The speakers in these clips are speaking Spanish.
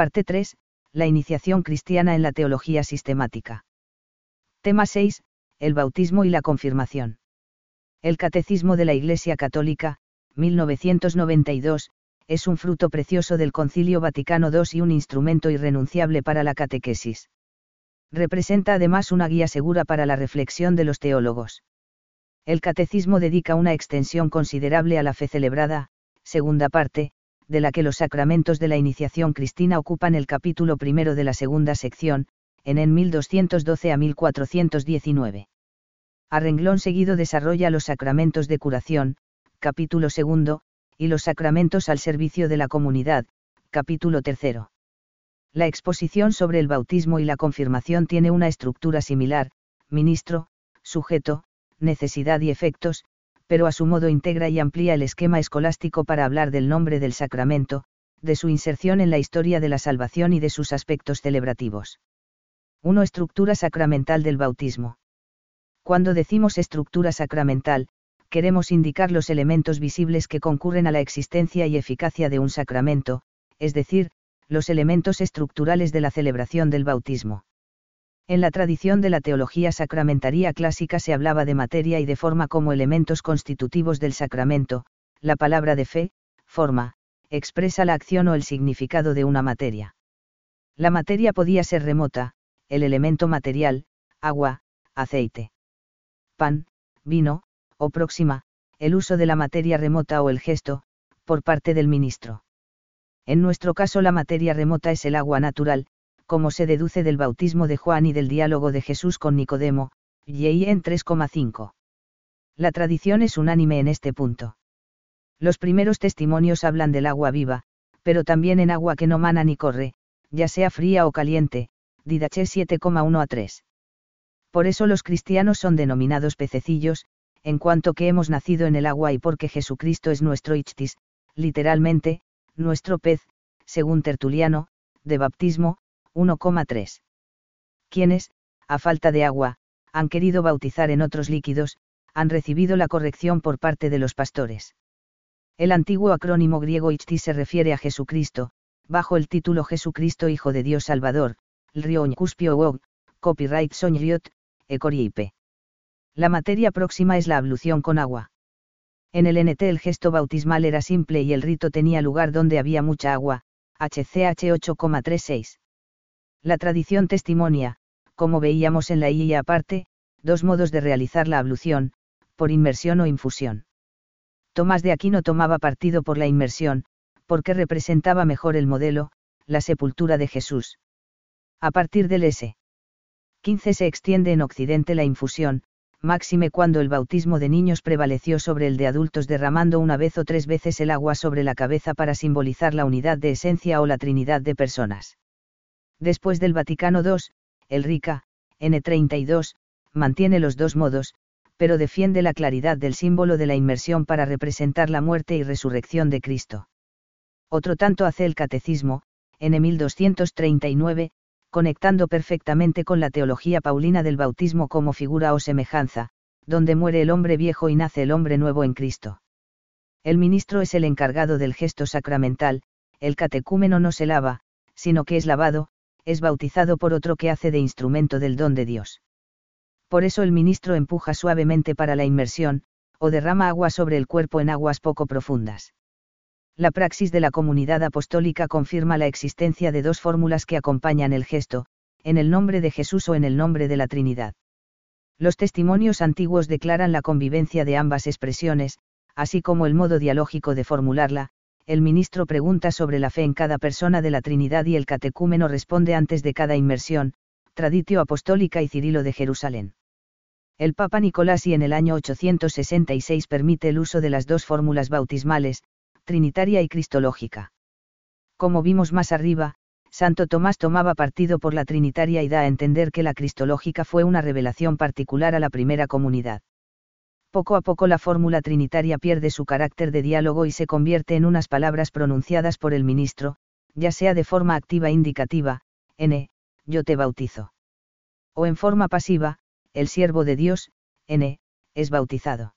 Parte 3. La iniciación cristiana en la teología sistemática. Tema 6. El bautismo y la confirmación. El Catecismo de la Iglesia Católica, 1992, es un fruto precioso del Concilio Vaticano II y un instrumento irrenunciable para la catequesis. Representa además una guía segura para la reflexión de los teólogos. El Catecismo dedica una extensión considerable a la fe celebrada, segunda parte, de la que los sacramentos de la iniciación cristina ocupan el capítulo primero de la segunda sección, en en 1212 a 1419. A renglón seguido desarrolla los sacramentos de curación, capítulo segundo, y los sacramentos al servicio de la comunidad, capítulo tercero. La exposición sobre el bautismo y la confirmación tiene una estructura similar, ministro, sujeto, necesidad y efectos, pero a su modo integra y amplía el esquema escolástico para hablar del nombre del sacramento, de su inserción en la historia de la salvación y de sus aspectos celebrativos. 1. Estructura sacramental del bautismo. Cuando decimos estructura sacramental, queremos indicar los elementos visibles que concurren a la existencia y eficacia de un sacramento, es decir, los elementos estructurales de la celebración del bautismo. En la tradición de la teología sacramentaria clásica se hablaba de materia y de forma como elementos constitutivos del sacramento, la palabra de fe, forma, expresa la acción o el significado de una materia. La materia podía ser remota, el elemento material, agua, aceite pan, vino, o próxima, el uso de la materia remota o el gesto, por parte del ministro. En nuestro caso la materia remota es el agua natural, como se deduce del bautismo de Juan y del diálogo de Jesús con Nicodemo, y en 3,5. La tradición es unánime en este punto. Los primeros testimonios hablan del agua viva, pero también en agua que no mana ni corre, ya sea fría o caliente, Didache 7,1 a 3 por eso los cristianos son denominados pececillos, en cuanto que hemos nacido en el agua y porque Jesucristo es nuestro ichtis, literalmente, nuestro pez, según Tertuliano, de baptismo, 1,3. Quienes, a falta de agua, han querido bautizar en otros líquidos, han recibido la corrección por parte de los pastores. El antiguo acrónimo griego ichtis se refiere a Jesucristo, bajo el título Jesucristo Hijo de Dios Salvador, el Cuspio copyright Soñriot, Ecoriipe. La materia próxima es la ablución con agua. En el NT el gesto bautismal era simple y el rito tenía lugar donde había mucha agua, HCH 8,36. La tradición testimonia, como veíamos en la y aparte, dos modos de realizar la ablución, por inmersión o infusión. Tomás de Aquino tomaba partido por la inmersión, porque representaba mejor el modelo, la sepultura de Jesús. A partir del S. 15 se extiende en Occidente la infusión, máxime cuando el bautismo de niños prevaleció sobre el de adultos derramando una vez o tres veces el agua sobre la cabeza para simbolizar la unidad de esencia o la trinidad de personas. Después del Vaticano II, el RICA, N32, mantiene los dos modos, pero defiende la claridad del símbolo de la inmersión para representar la muerte y resurrección de Cristo. Otro tanto hace el Catecismo, N1239, conectando perfectamente con la teología paulina del bautismo como figura o semejanza, donde muere el hombre viejo y nace el hombre nuevo en Cristo. El ministro es el encargado del gesto sacramental, el catecúmeno no se lava, sino que es lavado, es bautizado por otro que hace de instrumento del don de Dios. Por eso el ministro empuja suavemente para la inmersión, o derrama agua sobre el cuerpo en aguas poco profundas. La praxis de la comunidad apostólica confirma la existencia de dos fórmulas que acompañan el gesto, en el nombre de Jesús o en el nombre de la Trinidad. Los testimonios antiguos declaran la convivencia de ambas expresiones, así como el modo dialógico de formularla, el ministro pregunta sobre la fe en cada persona de la Trinidad y el catecúmeno responde antes de cada inmersión, Traditio Apostólica y Cirilo de Jerusalén. El Papa Nicolás y en el año 866 permite el uso de las dos fórmulas bautismales, trinitaria y cristológica. Como vimos más arriba, Santo Tomás tomaba partido por la trinitaria y da a entender que la cristológica fue una revelación particular a la primera comunidad. Poco a poco la fórmula trinitaria pierde su carácter de diálogo y se convierte en unas palabras pronunciadas por el ministro, ya sea de forma activa indicativa, N, yo te bautizo. O en forma pasiva, el siervo de Dios, N, es bautizado.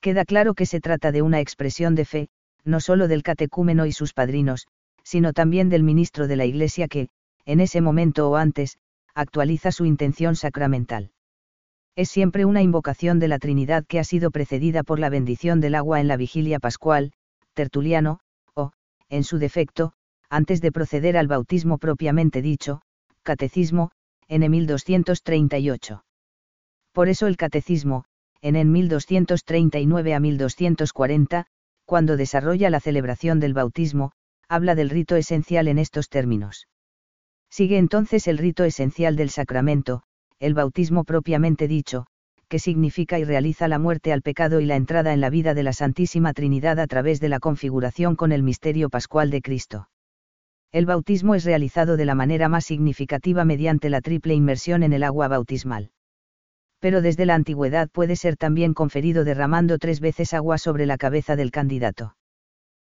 Queda claro que se trata de una expresión de fe, no solo del catecúmeno y sus padrinos, sino también del ministro de la Iglesia que, en ese momento o antes, actualiza su intención sacramental. Es siempre una invocación de la Trinidad que ha sido precedida por la bendición del agua en la vigilia pascual, tertuliano, o, en su defecto, antes de proceder al bautismo propiamente dicho, catecismo, en 1238. Por eso el catecismo, en el 1239 a 1240, cuando desarrolla la celebración del bautismo, habla del rito esencial en estos términos. Sigue entonces el rito esencial del sacramento, el bautismo propiamente dicho, que significa y realiza la muerte al pecado y la entrada en la vida de la Santísima Trinidad a través de la configuración con el misterio pascual de Cristo. El bautismo es realizado de la manera más significativa mediante la triple inmersión en el agua bautismal. Pero desde la antigüedad puede ser también conferido derramando tres veces agua sobre la cabeza del candidato.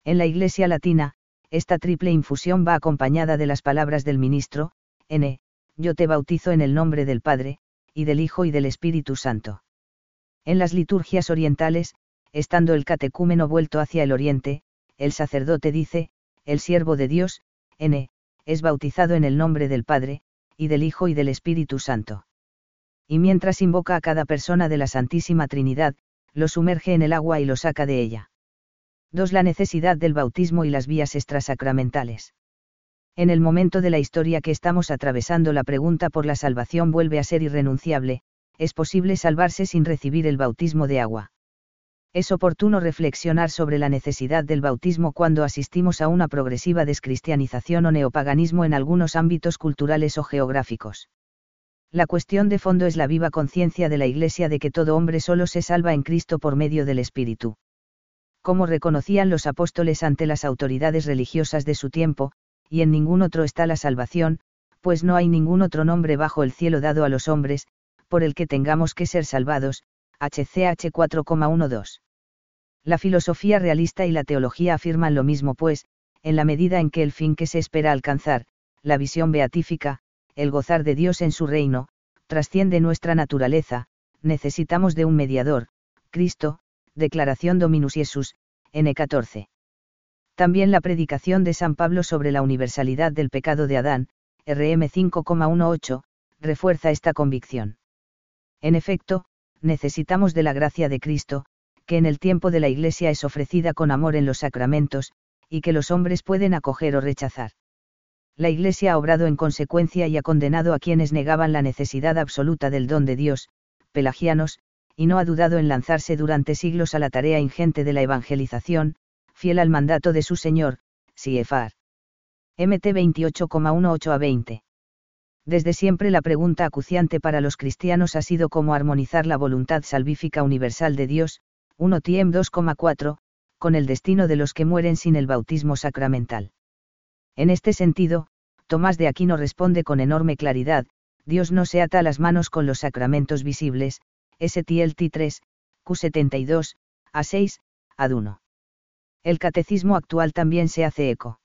En la Iglesia Latina, esta triple infusión va acompañada de las palabras del ministro, N, yo te bautizo en el nombre del Padre, y del Hijo y del Espíritu Santo. En las liturgias orientales, estando el catecúmeno vuelto hacia el oriente, el sacerdote dice, el siervo de Dios, N, es bautizado en el nombre del Padre, y del Hijo y del Espíritu Santo. Y mientras invoca a cada persona de la Santísima Trinidad, lo sumerge en el agua y lo saca de ella. 2. La necesidad del bautismo y las vías extrasacramentales. En el momento de la historia que estamos atravesando la pregunta por la salvación vuelve a ser irrenunciable, es posible salvarse sin recibir el bautismo de agua. Es oportuno reflexionar sobre la necesidad del bautismo cuando asistimos a una progresiva descristianización o neopaganismo en algunos ámbitos culturales o geográficos. La cuestión de fondo es la viva conciencia de la Iglesia de que todo hombre solo se salva en Cristo por medio del Espíritu. Como reconocían los apóstoles ante las autoridades religiosas de su tiempo, y en ningún otro está la salvación, pues no hay ningún otro nombre bajo el cielo dado a los hombres, por el que tengamos que ser salvados, HCH 4,12. La filosofía realista y la teología afirman lo mismo pues, en la medida en que el fin que se espera alcanzar, la visión beatífica, el gozar de Dios en su reino, trasciende nuestra naturaleza, necesitamos de un mediador, Cristo, Declaración Dominus Jesus, N14. También la predicación de San Pablo sobre la universalidad del pecado de Adán, RM 5,18, refuerza esta convicción. En efecto, necesitamos de la gracia de Cristo, que en el tiempo de la Iglesia es ofrecida con amor en los sacramentos, y que los hombres pueden acoger o rechazar. La Iglesia ha obrado en consecuencia y ha condenado a quienes negaban la necesidad absoluta del don de Dios, pelagianos, y no ha dudado en lanzarse durante siglos a la tarea ingente de la evangelización, fiel al mandato de su señor, Siefar. MT 28,18 a 20. Desde siempre la pregunta acuciante para los cristianos ha sido cómo armonizar la voluntad salvífica universal de Dios, 1 Tiem 2,4, con el destino de los que mueren sin el bautismo sacramental. En este sentido, Tomás de Aquino responde con enorme claridad, Dios no se ata las manos con los sacramentos visibles, STLT 3, Q72, A6, AD1 el catecismo actual también se hace eco.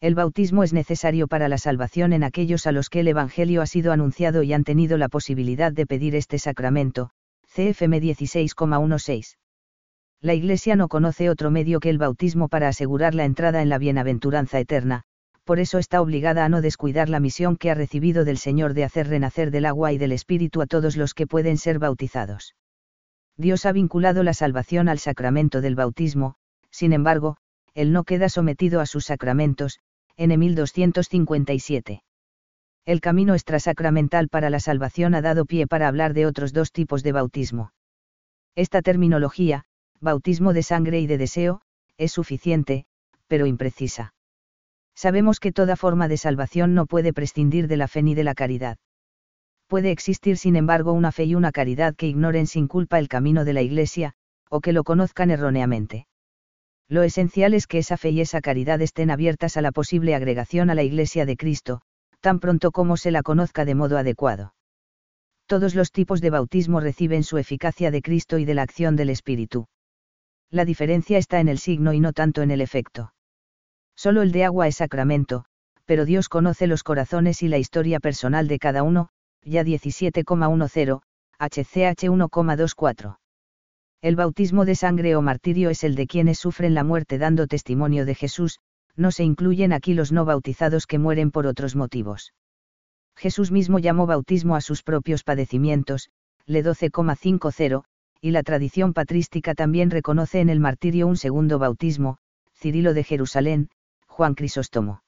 El bautismo es necesario para la salvación en aquellos a los que el Evangelio ha sido anunciado y han tenido la posibilidad de pedir este sacramento, CFM 16,16. La Iglesia no conoce otro medio que el bautismo para asegurar la entrada en la bienaventuranza eterna, por eso está obligada a no descuidar la misión que ha recibido del Señor de hacer renacer del agua y del Espíritu a todos los que pueden ser bautizados. Dios ha vinculado la salvación al sacramento del bautismo, sin embargo, él no queda sometido a sus sacramentos, en 1257. El camino extrasacramental para la salvación ha dado pie para hablar de otros dos tipos de bautismo. Esta terminología, bautismo de sangre y de deseo, es suficiente, pero imprecisa. Sabemos que toda forma de salvación no puede prescindir de la fe ni de la caridad. Puede existir sin embargo una fe y una caridad que ignoren sin culpa el camino de la Iglesia, o que lo conozcan erróneamente. Lo esencial es que esa fe y esa caridad estén abiertas a la posible agregación a la Iglesia de Cristo, tan pronto como se la conozca de modo adecuado. Todos los tipos de bautismo reciben su eficacia de Cristo y de la acción del Espíritu. La diferencia está en el signo y no tanto en el efecto. Solo el de agua es sacramento, pero Dios conoce los corazones y la historia personal de cada uno, ya 17,10, HCH 1,24. El bautismo de sangre o martirio es el de quienes sufren la muerte dando testimonio de Jesús, no se incluyen aquí los no bautizados que mueren por otros motivos. Jesús mismo llamó bautismo a sus propios padecimientos, le 12,50, y la tradición patrística también reconoce en el martirio un segundo bautismo, Cirilo de Jerusalén, Juan Crisóstomo.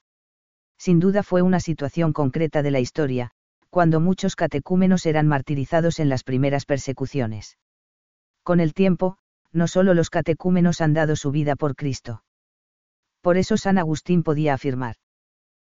Sin duda fue una situación concreta de la historia, cuando muchos catecúmenos eran martirizados en las primeras persecuciones. Con el tiempo, no solo los catecúmenos han dado su vida por Cristo. Por eso San Agustín podía afirmar.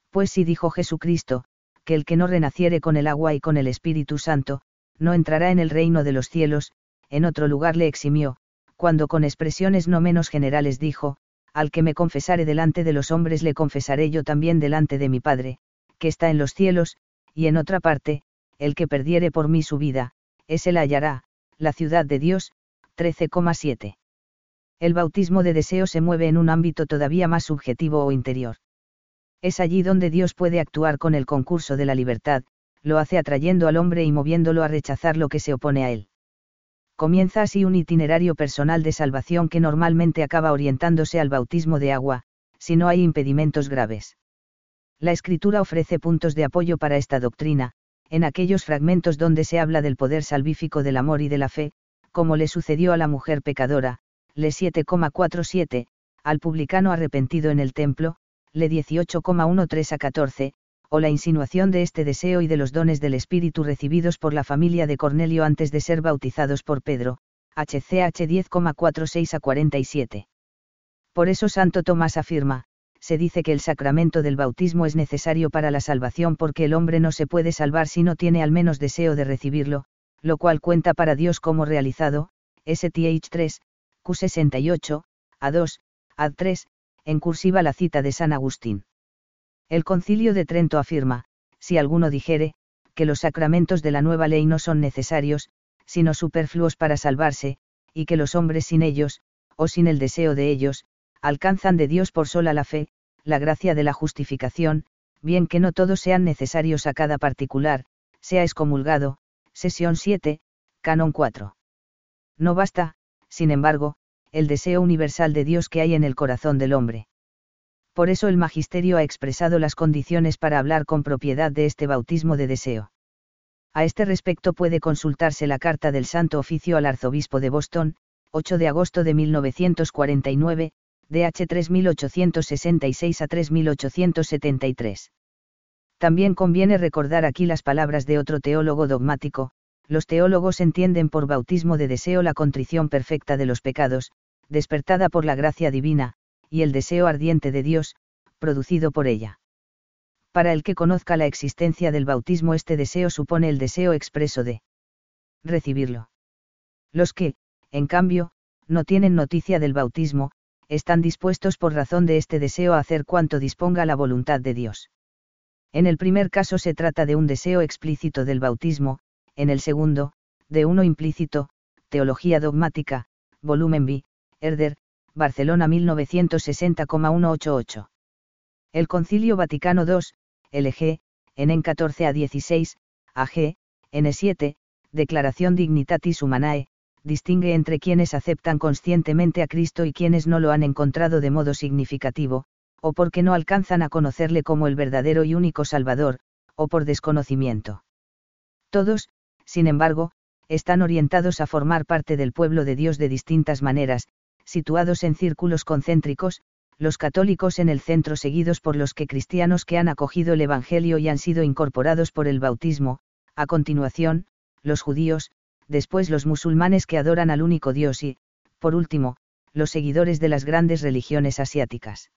Pues si dijo Jesucristo, que el que no renaciere con el agua y con el Espíritu Santo, no entrará en el reino de los cielos, en otro lugar le eximió, cuando con expresiones no menos generales dijo, al que me confesare delante de los hombres le confesaré yo también delante de mi Padre, que está en los cielos, y en otra parte, el que perdiere por mí su vida, ese la hallará, la ciudad de Dios, 13,7. El bautismo de deseo se mueve en un ámbito todavía más subjetivo o interior. Es allí donde Dios puede actuar con el concurso de la libertad, lo hace atrayendo al hombre y moviéndolo a rechazar lo que se opone a él. Comienza así un itinerario personal de salvación que normalmente acaba orientándose al bautismo de agua, si no hay impedimentos graves. La escritura ofrece puntos de apoyo para esta doctrina, en aquellos fragmentos donde se habla del poder salvífico del amor y de la fe, como le sucedió a la mujer pecadora, le 7,47, al publicano arrepentido en el templo, le 18,13 a 14, o la insinuación de este deseo y de los dones del Espíritu recibidos por la familia de Cornelio antes de ser bautizados por Pedro, HCH 10,46 a 47. Por eso Santo Tomás afirma, se dice que el sacramento del bautismo es necesario para la salvación porque el hombre no se puede salvar si no tiene al menos deseo de recibirlo, lo cual cuenta para Dios como realizado, STH 3, Q68, A2, A3, en cursiva la cita de San Agustín. El concilio de Trento afirma, si alguno dijere, que los sacramentos de la nueva ley no son necesarios, sino superfluos para salvarse, y que los hombres sin ellos, o sin el deseo de ellos, alcanzan de Dios por sola la fe, la gracia de la justificación, bien que no todos sean necesarios a cada particular, sea excomulgado, sesión 7, canon 4. No basta, sin embargo, el deseo universal de Dios que hay en el corazón del hombre por eso el magisterio ha expresado las condiciones para hablar con propiedad de este bautismo de deseo. A este respecto puede consultarse la carta del Santo Oficio al Arzobispo de Boston, 8 de agosto de 1949, DH 3866 a 3873. También conviene recordar aquí las palabras de otro teólogo dogmático, los teólogos entienden por bautismo de deseo la contrición perfecta de los pecados, despertada por la gracia divina, y el deseo ardiente de Dios, producido por ella. Para el que conozca la existencia del bautismo este deseo supone el deseo expreso de recibirlo. Los que, en cambio, no tienen noticia del bautismo, están dispuestos por razón de este deseo a hacer cuanto disponga la voluntad de Dios. En el primer caso se trata de un deseo explícito del bautismo, en el segundo, de uno implícito, Teología dogmática, volumen B, Herder, Barcelona 1960,188. El Concilio Vaticano II, LG, en 14 a 16, AG, N7, Declaración Dignitatis Humanae, distingue entre quienes aceptan conscientemente a Cristo y quienes no lo han encontrado de modo significativo, o porque no alcanzan a conocerle como el verdadero y único Salvador, o por desconocimiento. Todos, sin embargo, están orientados a formar parte del pueblo de Dios de distintas maneras, situados en círculos concéntricos, los católicos en el centro seguidos por los que cristianos que han acogido el Evangelio y han sido incorporados por el bautismo, a continuación, los judíos, después los musulmanes que adoran al único Dios y, por último, los seguidores de las grandes religiones asiáticas.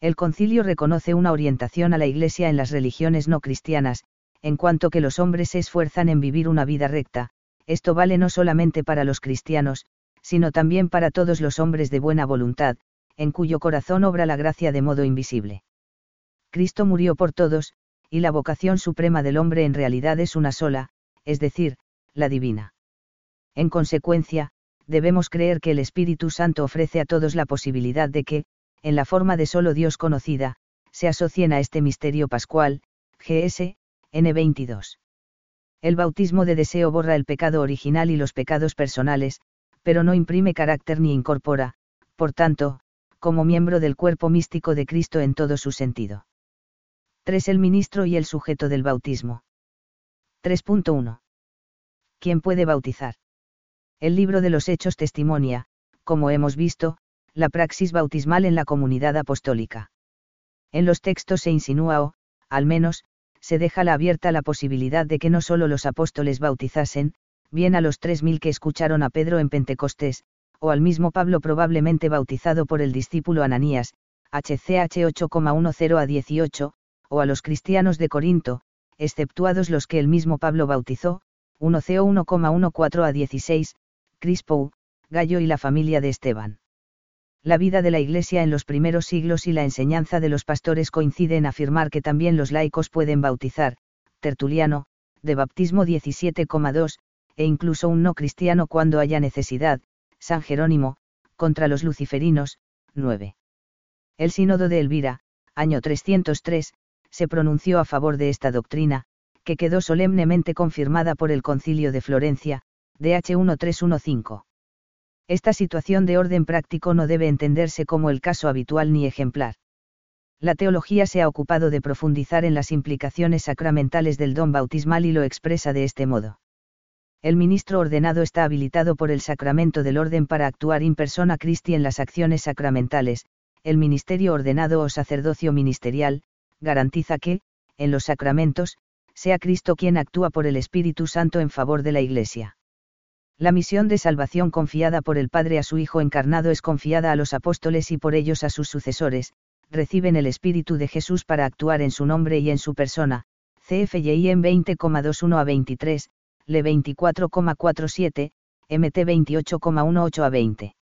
El concilio reconoce una orientación a la Iglesia en las religiones no cristianas, en cuanto que los hombres se esfuerzan en vivir una vida recta, esto vale no solamente para los cristianos, sino también para todos los hombres de buena voluntad, en cuyo corazón obra la gracia de modo invisible. Cristo murió por todos, y la vocación suprema del hombre en realidad es una sola, es decir, la divina. En consecuencia, debemos creer que el Espíritu Santo ofrece a todos la posibilidad de que, en la forma de solo Dios conocida, se asocien a este misterio pascual, GS, N22. El bautismo de deseo borra el pecado original y los pecados personales, pero no imprime carácter ni incorpora, por tanto, como miembro del cuerpo místico de Cristo en todo su sentido. 3. El ministro y el sujeto del bautismo. 3.1. ¿Quién puede bautizar? El libro de los Hechos testimonia, como hemos visto, la praxis bautismal en la comunidad apostólica. En los textos se insinúa o, al menos, se deja abierta la posibilidad de que no solo los apóstoles bautizasen, bien a los tres mil que escucharon a Pedro en Pentecostés, o al mismo Pablo probablemente bautizado por el discípulo Ananías, HCH 8,10 a 18, o a los cristianos de Corinto, exceptuados los que el mismo Pablo bautizó, 1CO 1,14 a 16, Crispo, Gallo y la familia de Esteban. La vida de la Iglesia en los primeros siglos y la enseñanza de los pastores coincide en afirmar que también los laicos pueden bautizar, Tertuliano, de baptismo 17,2, e incluso un no cristiano cuando haya necesidad, San Jerónimo, contra los luciferinos, 9. El sínodo de Elvira, año 303, se pronunció a favor de esta doctrina, que quedó solemnemente confirmada por el Concilio de Florencia, DH 1315. Esta situación de orden práctico no debe entenderse como el caso habitual ni ejemplar. La teología se ha ocupado de profundizar en las implicaciones sacramentales del don bautismal y lo expresa de este modo. El ministro ordenado está habilitado por el sacramento del orden para actuar in persona Christi en las acciones sacramentales, el ministerio ordenado o sacerdocio ministerial, garantiza que, en los sacramentos, sea Cristo quien actúa por el Espíritu Santo en favor de la Iglesia. La misión de salvación confiada por el Padre a su Hijo encarnado es confiada a los apóstoles y por ellos a sus sucesores, reciben el Espíritu de Jesús para actuar en su nombre y en su persona, CFYI en 20,21 a 23, LE 24,47, MT 28,18 a 20.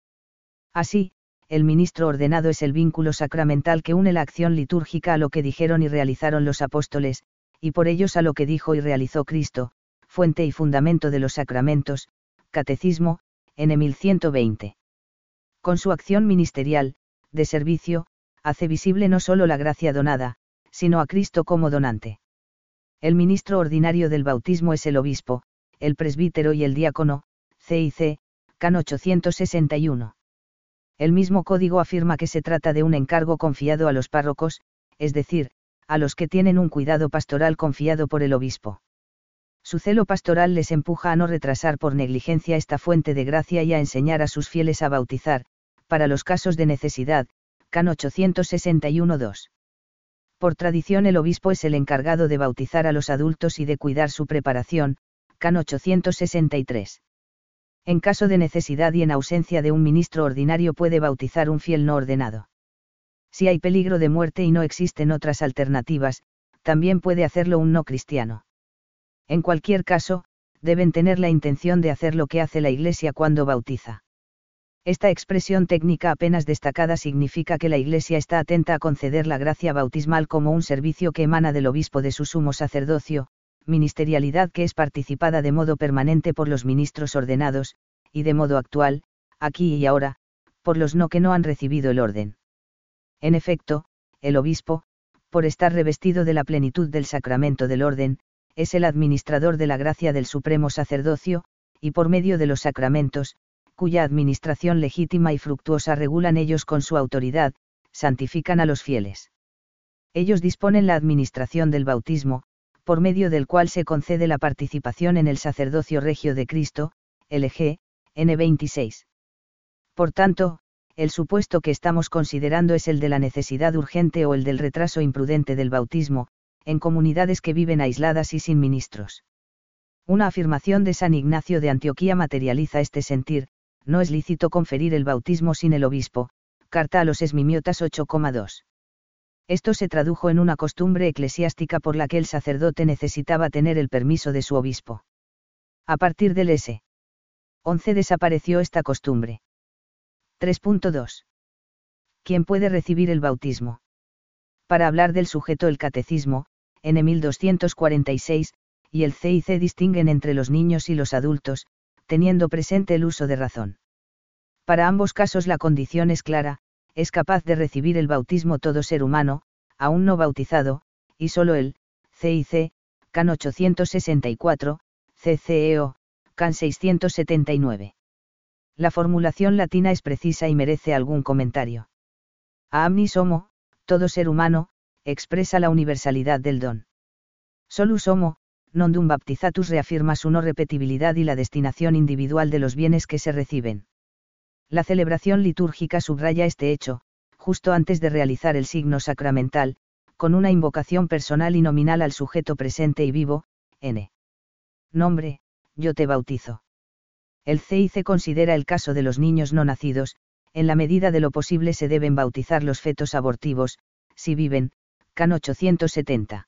Así, el ministro ordenado es el vínculo sacramental que une la acción litúrgica a lo que dijeron y realizaron los apóstoles, y por ellos a lo que dijo y realizó Cristo, fuente y fundamento de los sacramentos, Catecismo, N 1120. Con su acción ministerial, de servicio, hace visible no solo la gracia donada, sino a Cristo como donante. El ministro ordinario del bautismo es el obispo, el presbítero y el diácono, CIC, CAN 861. El mismo código afirma que se trata de un encargo confiado a los párrocos, es decir, a los que tienen un cuidado pastoral confiado por el obispo. Su celo pastoral les empuja a no retrasar por negligencia esta fuente de gracia y a enseñar a sus fieles a bautizar, para los casos de necesidad, CAN 861-2. Por tradición el obispo es el encargado de bautizar a los adultos y de cuidar su preparación, CAN 863. En caso de necesidad y en ausencia de un ministro ordinario puede bautizar un fiel no ordenado. Si hay peligro de muerte y no existen otras alternativas, también puede hacerlo un no cristiano. En cualquier caso, deben tener la intención de hacer lo que hace la Iglesia cuando bautiza. Esta expresión técnica apenas destacada significa que la Iglesia está atenta a conceder la gracia bautismal como un servicio que emana del obispo de su sumo sacerdocio, ministerialidad que es participada de modo permanente por los ministros ordenados, y de modo actual, aquí y ahora, por los no que no han recibido el orden. En efecto, el obispo, por estar revestido de la plenitud del sacramento del orden, es el administrador de la gracia del supremo sacerdocio, y por medio de los sacramentos, cuya administración legítima y fructuosa regulan ellos con su autoridad, santifican a los fieles. Ellos disponen la administración del bautismo, por medio del cual se concede la participación en el sacerdocio regio de Cristo, LG, N26. Por tanto, el supuesto que estamos considerando es el de la necesidad urgente o el del retraso imprudente del bautismo, en comunidades que viven aisladas y sin ministros. Una afirmación de San Ignacio de Antioquía materializa este sentir, no es lícito conferir el bautismo sin el obispo, carta a los esmimiotas 8,2. Esto se tradujo en una costumbre eclesiástica por la que el sacerdote necesitaba tener el permiso de su obispo. A partir del S. 11 desapareció esta costumbre. 3.2. ¿Quién puede recibir el bautismo? Para hablar del sujeto el catecismo, en 1246, y el CIC distinguen entre los niños y los adultos, teniendo presente el uso de razón. Para ambos casos la condición es clara, es capaz de recibir el bautismo todo ser humano, aún no bautizado, y solo el, CIC, CAN 864, CCEO, CAN 679. La formulación latina es precisa y merece algún comentario. A amnis homo, todo ser humano, expresa la universalidad del don. Solus homo, non dum baptizatus reafirma su no repetibilidad y la destinación individual de los bienes que se reciben. La celebración litúrgica subraya este hecho, justo antes de realizar el signo sacramental, con una invocación personal y nominal al sujeto presente y vivo, n. Nombre, yo te bautizo. El CIC considera el caso de los niños no nacidos, en la medida de lo posible se deben bautizar los fetos abortivos, si viven, can 870.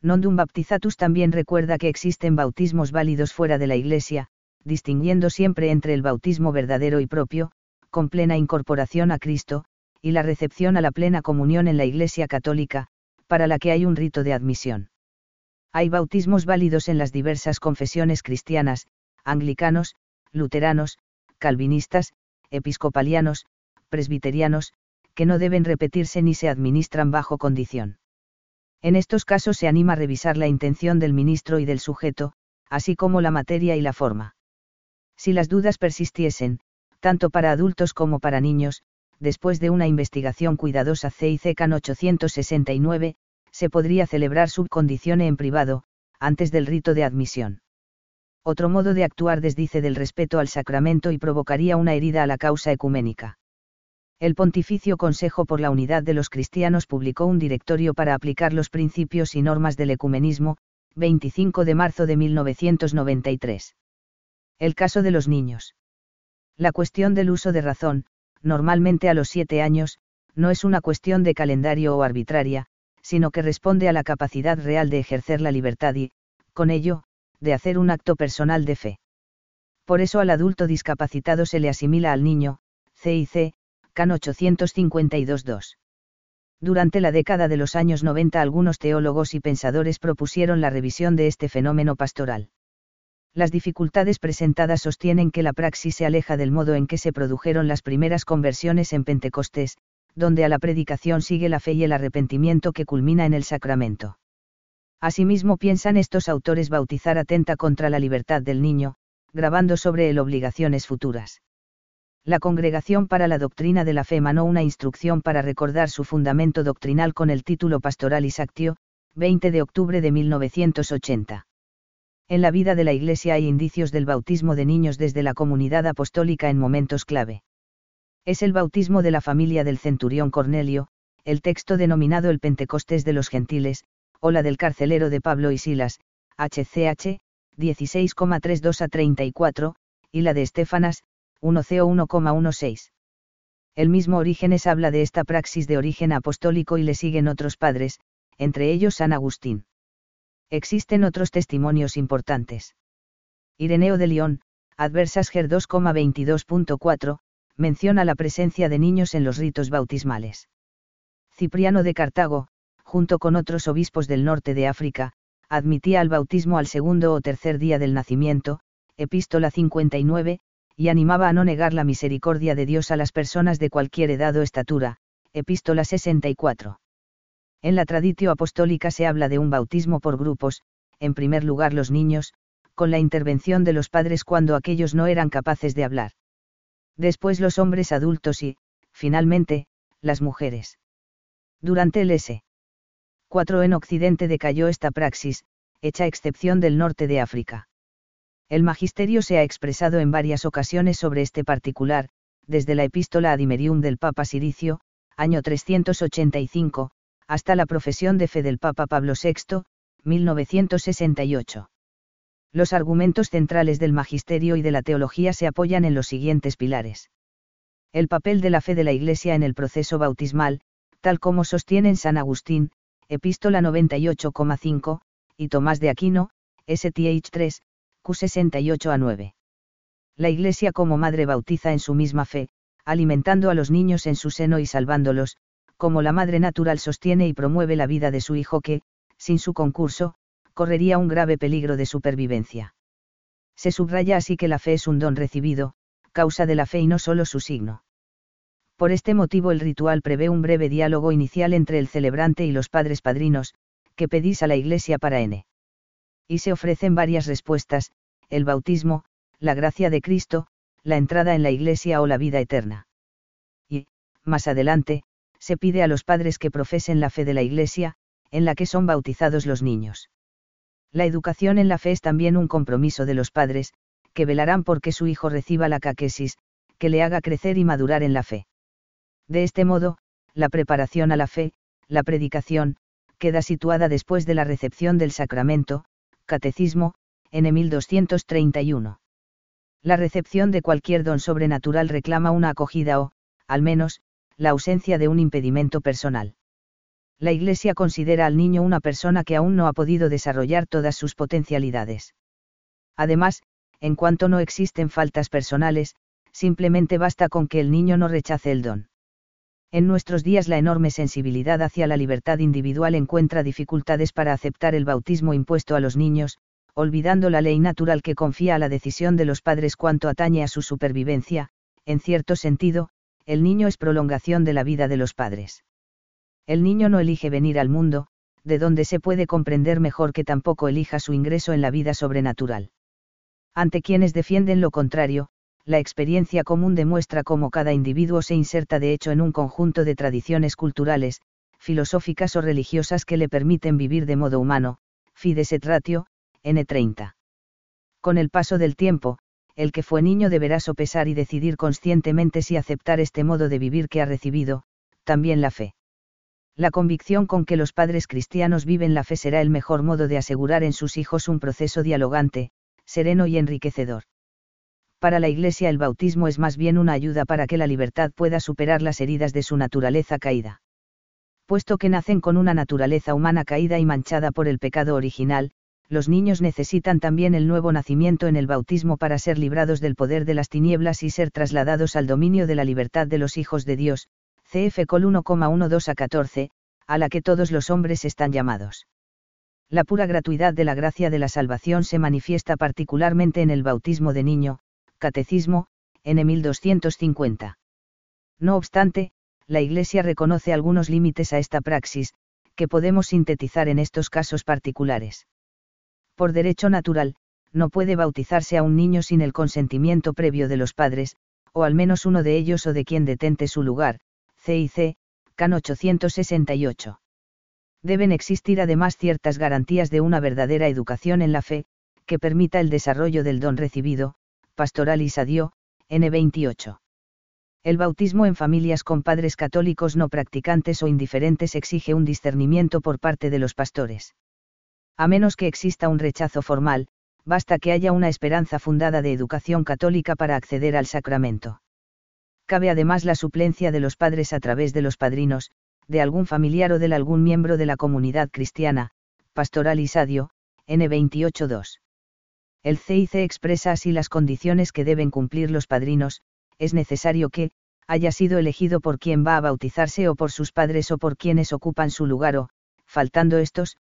Nondum Baptizatus también recuerda que existen bautismos válidos fuera de la Iglesia, distinguiendo siempre entre el bautismo verdadero y propio, con plena incorporación a Cristo, y la recepción a la plena comunión en la Iglesia católica, para la que hay un rito de admisión. Hay bautismos válidos en las diversas confesiones cristianas, anglicanos, luteranos, calvinistas, episcopalianos, presbiterianos, que no deben repetirse ni se administran bajo condición. En estos casos se anima a revisar la intención del ministro y del sujeto, así como la materia y la forma. Si las dudas persistiesen, tanto para adultos como para niños, después de una investigación cuidadosa CICCAN 869, se podría celebrar subcondicione en privado, antes del rito de admisión. Otro modo de actuar desdice del respeto al sacramento y provocaría una herida a la causa ecuménica. El Pontificio Consejo por la Unidad de los Cristianos publicó un directorio para aplicar los principios y normas del ecumenismo, 25 de marzo de 1993. El caso de los niños. La cuestión del uso de razón, normalmente a los siete años, no es una cuestión de calendario o arbitraria, sino que responde a la capacidad real de ejercer la libertad y, con ello, de hacer un acto personal de fe. Por eso al adulto discapacitado se le asimila al niño, CIC, CAN 852-2. Durante la década de los años 90 algunos teólogos y pensadores propusieron la revisión de este fenómeno pastoral. Las dificultades presentadas sostienen que la praxis se aleja del modo en que se produjeron las primeras conversiones en Pentecostés, donde a la predicación sigue la fe y el arrepentimiento que culmina en el sacramento. Asimismo piensan estos autores bautizar atenta contra la libertad del niño, grabando sobre él obligaciones futuras. La Congregación para la Doctrina de la Fe emanó una instrucción para recordar su fundamento doctrinal con el título Pastoral y Sactio, 20 de octubre de 1980. En la vida de la Iglesia hay indicios del bautismo de niños desde la comunidad apostólica en momentos clave. Es el bautismo de la familia del centurión Cornelio, el texto denominado el Pentecostés de los Gentiles, o la del carcelero de Pablo y Silas, HCH, 16,32 a 34, y la de Estefanas, 1CO1,16. El mismo Orígenes habla de esta praxis de origen apostólico y le siguen otros padres, entre ellos San Agustín. Existen otros testimonios importantes. Ireneo de León, Adversas Ger 2,22.4, menciona la presencia de niños en los ritos bautismales. Cipriano de Cartago, junto con otros obispos del norte de África, admitía al bautismo al segundo o tercer día del nacimiento, epístola 59, y animaba a no negar la misericordia de Dios a las personas de cualquier edad o estatura, epístola 64. En la traditio apostólica se habla de un bautismo por grupos, en primer lugar los niños, con la intervención de los padres cuando aquellos no eran capaces de hablar. Después los hombres adultos y, finalmente, las mujeres. Durante el S. 4 en Occidente decayó esta praxis, hecha excepción del norte de África. El magisterio se ha expresado en varias ocasiones sobre este particular, desde la epístola Adimerium del Papa Siricio, año 385, hasta la profesión de fe del Papa Pablo VI, 1968. Los argumentos centrales del magisterio y de la teología se apoyan en los siguientes pilares. El papel de la fe de la Iglesia en el proceso bautismal, tal como sostienen San Agustín, Epístola 98,5, y Tomás de Aquino, STH 3, Q68 a 9. La Iglesia como madre bautiza en su misma fe, alimentando a los niños en su seno y salvándolos, como la madre natural sostiene y promueve la vida de su hijo que, sin su concurso, correría un grave peligro de supervivencia. Se subraya así que la fe es un don recibido, causa de la fe y no solo su signo. Por este motivo el ritual prevé un breve diálogo inicial entre el celebrante y los padres padrinos, que pedís a la Iglesia para N. Y se ofrecen varias respuestas, el bautismo, la gracia de Cristo, la entrada en la Iglesia o la vida eterna. Y, más adelante, se pide a los padres que profesen la fe de la Iglesia, en la que son bautizados los niños. La educación en la fe es también un compromiso de los padres, que velarán porque su hijo reciba la caquesis, que le haga crecer y madurar en la fe. De este modo, la preparación a la fe, la predicación, queda situada después de la recepción del sacramento, catecismo, en 1231. La recepción de cualquier don sobrenatural reclama una acogida o, al menos, la ausencia de un impedimento personal. La Iglesia considera al niño una persona que aún no ha podido desarrollar todas sus potencialidades. Además, en cuanto no existen faltas personales, simplemente basta con que el niño no rechace el don. En nuestros días la enorme sensibilidad hacia la libertad individual encuentra dificultades para aceptar el bautismo impuesto a los niños, olvidando la ley natural que confía a la decisión de los padres cuanto atañe a su supervivencia, en cierto sentido, el niño es prolongación de la vida de los padres. El niño no elige venir al mundo, de donde se puede comprender mejor que tampoco elija su ingreso en la vida sobrenatural. Ante quienes defienden lo contrario, la experiencia común demuestra cómo cada individuo se inserta de hecho en un conjunto de tradiciones culturales, filosóficas o religiosas que le permiten vivir de modo humano, fides et ratio, N30. Con el paso del tiempo, el que fue niño deberá sopesar y decidir conscientemente si aceptar este modo de vivir que ha recibido, también la fe. La convicción con que los padres cristianos viven la fe será el mejor modo de asegurar en sus hijos un proceso dialogante, sereno y enriquecedor para la Iglesia el bautismo es más bien una ayuda para que la libertad pueda superar las heridas de su naturaleza caída. Puesto que nacen con una naturaleza humana caída y manchada por el pecado original, los niños necesitan también el nuevo nacimiento en el bautismo para ser librados del poder de las tinieblas y ser trasladados al dominio de la libertad de los hijos de Dios, CF Col 1,12 a 14, a la que todos los hombres están llamados. La pura gratuidad de la gracia de la salvación se manifiesta particularmente en el bautismo de niño, Catecismo, N 1250. No obstante, la Iglesia reconoce algunos límites a esta praxis, que podemos sintetizar en estos casos particulares. Por derecho natural, no puede bautizarse a un niño sin el consentimiento previo de los padres, o al menos uno de ellos o de quien detente su lugar, CIC, CAN 868. Deben existir además ciertas garantías de una verdadera educación en la fe, que permita el desarrollo del don recibido, Pastoral Isadio, N28. El bautismo en familias con padres católicos no practicantes o indiferentes exige un discernimiento por parte de los pastores. A menos que exista un rechazo formal, basta que haya una esperanza fundada de educación católica para acceder al sacramento. Cabe además la suplencia de los padres a través de los padrinos, de algún familiar o del algún miembro de la comunidad cristiana, Pastoral Isadio, N282. El CIC expresa así las condiciones que deben cumplir los padrinos, es necesario que, haya sido elegido por quien va a bautizarse o por sus padres o por quienes ocupan su lugar o, faltando estos,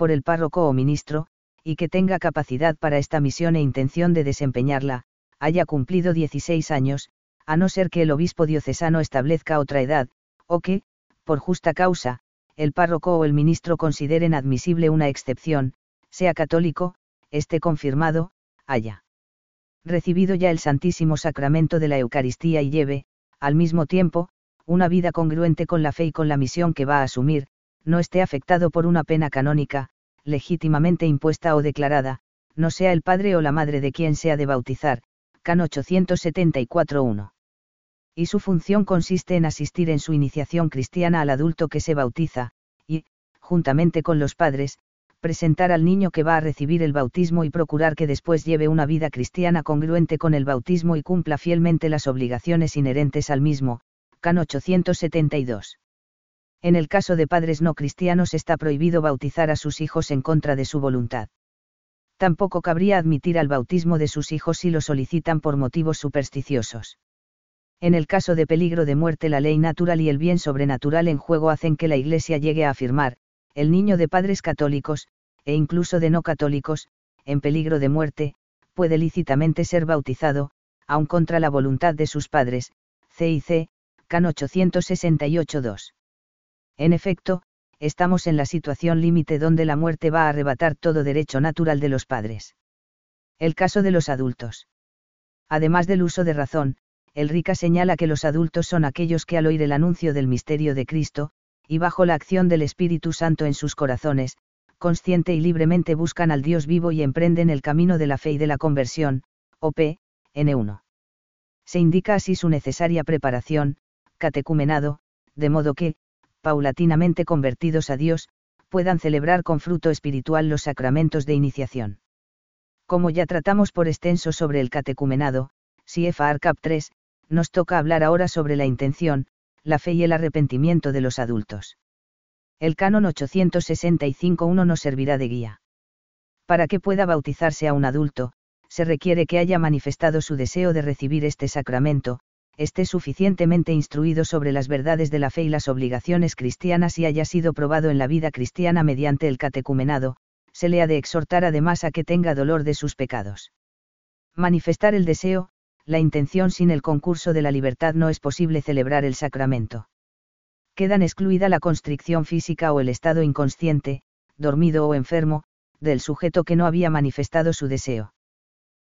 por el párroco o ministro, y que tenga capacidad para esta misión e intención de desempeñarla, haya cumplido 16 años, a no ser que el obispo diocesano establezca otra edad, o que, por justa causa, el párroco o el ministro consideren admisible una excepción, sea católico, esté confirmado, haya recibido ya el Santísimo Sacramento de la Eucaristía y lleve, al mismo tiempo, una vida congruente con la fe y con la misión que va a asumir, no esté afectado por una pena canónica, legítimamente impuesta o declarada, no sea el padre o la madre de quien sea de bautizar, can 874.1. Y su función consiste en asistir en su iniciación cristiana al adulto que se bautiza, y, juntamente con los padres, presentar al niño que va a recibir el bautismo y procurar que después lleve una vida cristiana congruente con el bautismo y cumpla fielmente las obligaciones inherentes al mismo. Can 872. En el caso de padres no cristianos está prohibido bautizar a sus hijos en contra de su voluntad. Tampoco cabría admitir al bautismo de sus hijos si lo solicitan por motivos supersticiosos. En el caso de peligro de muerte la ley natural y el bien sobrenatural en juego hacen que la Iglesia llegue a afirmar, el niño de padres católicos, e incluso de no católicos, en peligro de muerte, puede lícitamente ser bautizado, aun contra la voluntad de sus padres, CIC, CAN 868-2. En efecto, estamos en la situación límite donde la muerte va a arrebatar todo derecho natural de los padres. El caso de los adultos. Además del uso de razón, el Rica señala que los adultos son aquellos que al oír el anuncio del misterio de Cristo, y bajo la acción del Espíritu Santo en sus corazones, consciente y libremente buscan al Dios vivo y emprenden el camino de la fe y de la conversión, OP, N1. Se indica así su necesaria preparación, catecumenado, de modo que, paulatinamente convertidos a Dios, puedan celebrar con fruto espiritual los sacramentos de iniciación. Como ya tratamos por extenso sobre el catecumenado, CFR Cap 3, nos toca hablar ahora sobre la intención, la fe y el arrepentimiento de los adultos. El canon 865.1 nos servirá de guía. Para que pueda bautizarse a un adulto, se requiere que haya manifestado su deseo de recibir este sacramento, esté suficientemente instruido sobre las verdades de la fe y las obligaciones cristianas y haya sido probado en la vida cristiana mediante el catecumenado, se le ha de exhortar además a que tenga dolor de sus pecados. Manifestar el deseo, la intención sin el concurso de la libertad no es posible celebrar el sacramento. Quedan excluida la constricción física o el estado inconsciente, dormido o enfermo, del sujeto que no había manifestado su deseo.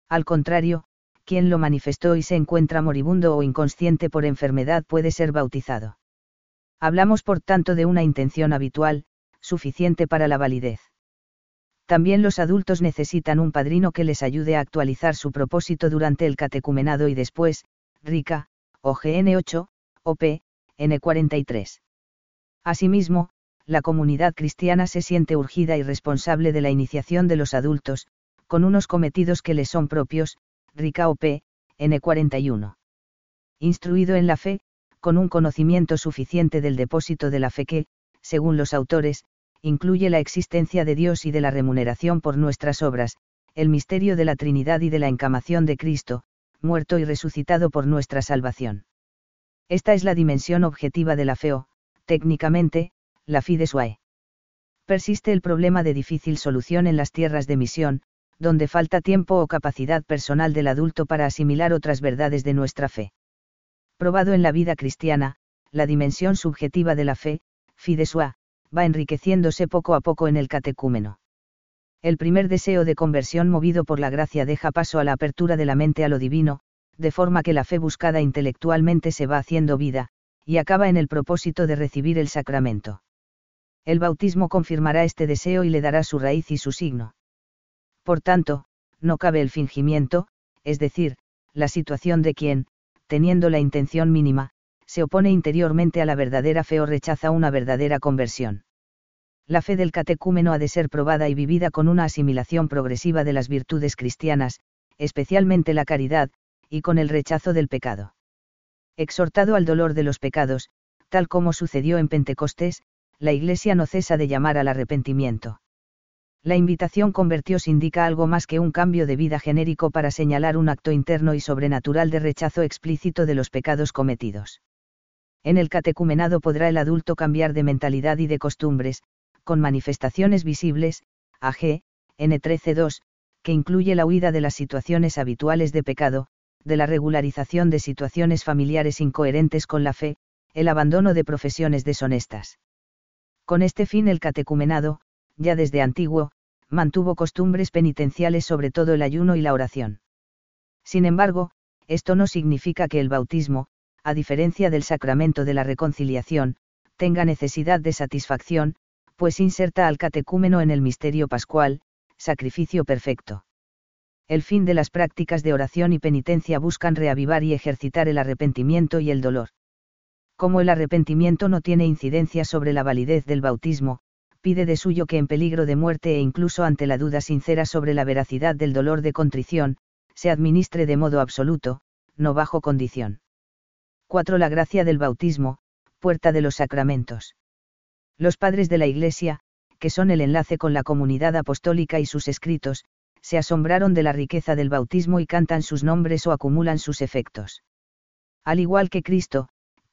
Al contrario, quien lo manifestó y se encuentra moribundo o inconsciente por enfermedad puede ser bautizado. Hablamos por tanto de una intención habitual, suficiente para la validez. También los adultos necesitan un padrino que les ayude a actualizar su propósito durante el catecumenado y después, RICA, OGN 8, OP, N43. Asimismo, la comunidad cristiana se siente urgida y responsable de la iniciación de los adultos, con unos cometidos que les son propios, Rica OP, N41. Instruido en la fe, con un conocimiento suficiente del depósito de la fe que, según los autores, incluye la existencia de Dios y de la remuneración por nuestras obras, el misterio de la Trinidad y de la encamación de Cristo, muerto y resucitado por nuestra salvación. Esta es la dimensión objetiva de la fe o, técnicamente, la fide suae. Persiste el problema de difícil solución en las tierras de misión, donde falta tiempo o capacidad personal del adulto para asimilar otras verdades de nuestra fe. Probado en la vida cristiana, la dimensión subjetiva de la fe, fidesua, va enriqueciéndose poco a poco en el catecúmeno. El primer deseo de conversión movido por la gracia deja paso a la apertura de la mente a lo divino, de forma que la fe buscada intelectualmente se va haciendo vida, y acaba en el propósito de recibir el sacramento. El bautismo confirmará este deseo y le dará su raíz y su signo. Por tanto, no cabe el fingimiento, es decir, la situación de quien, teniendo la intención mínima, se opone interiormente a la verdadera fe o rechaza una verdadera conversión. La fe del catecúmeno ha de ser probada y vivida con una asimilación progresiva de las virtudes cristianas, especialmente la caridad, y con el rechazo del pecado. Exhortado al dolor de los pecados, tal como sucedió en Pentecostés, la Iglesia no cesa de llamar al arrepentimiento. La invitación convertios indica algo más que un cambio de vida genérico para señalar un acto interno y sobrenatural de rechazo explícito de los pecados cometidos. En el catecumenado podrá el adulto cambiar de mentalidad y de costumbres, con manifestaciones visibles, AG, N13.2, que incluye la huida de las situaciones habituales de pecado, de la regularización de situaciones familiares incoherentes con la fe, el abandono de profesiones deshonestas. Con este fin el catecumenado, ya desde antiguo, mantuvo costumbres penitenciales sobre todo el ayuno y la oración. Sin embargo, esto no significa que el bautismo, a diferencia del sacramento de la reconciliación, tenga necesidad de satisfacción, pues inserta al catecúmeno en el misterio pascual, sacrificio perfecto. El fin de las prácticas de oración y penitencia buscan reavivar y ejercitar el arrepentimiento y el dolor. Como el arrepentimiento no tiene incidencia sobre la validez del bautismo, pide de suyo que en peligro de muerte e incluso ante la duda sincera sobre la veracidad del dolor de contrición, se administre de modo absoluto, no bajo condición. 4. La gracia del bautismo, puerta de los sacramentos. Los padres de la Iglesia, que son el enlace con la comunidad apostólica y sus escritos, se asombraron de la riqueza del bautismo y cantan sus nombres o acumulan sus efectos. Al igual que Cristo,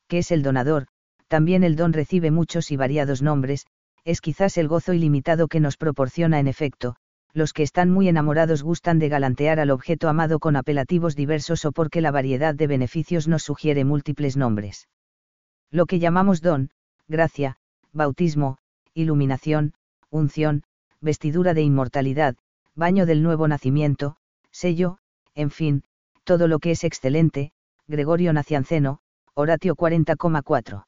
que es el donador, también el don recibe muchos y variados nombres, es quizás el gozo ilimitado que nos proporciona en efecto, los que están muy enamorados gustan de galantear al objeto amado con apelativos diversos o porque la variedad de beneficios nos sugiere múltiples nombres. Lo que llamamos don, gracia, bautismo, iluminación, unción, vestidura de inmortalidad, baño del nuevo nacimiento, sello, en fin, todo lo que es excelente, Gregorio Nacianceno, Horatio 40,4.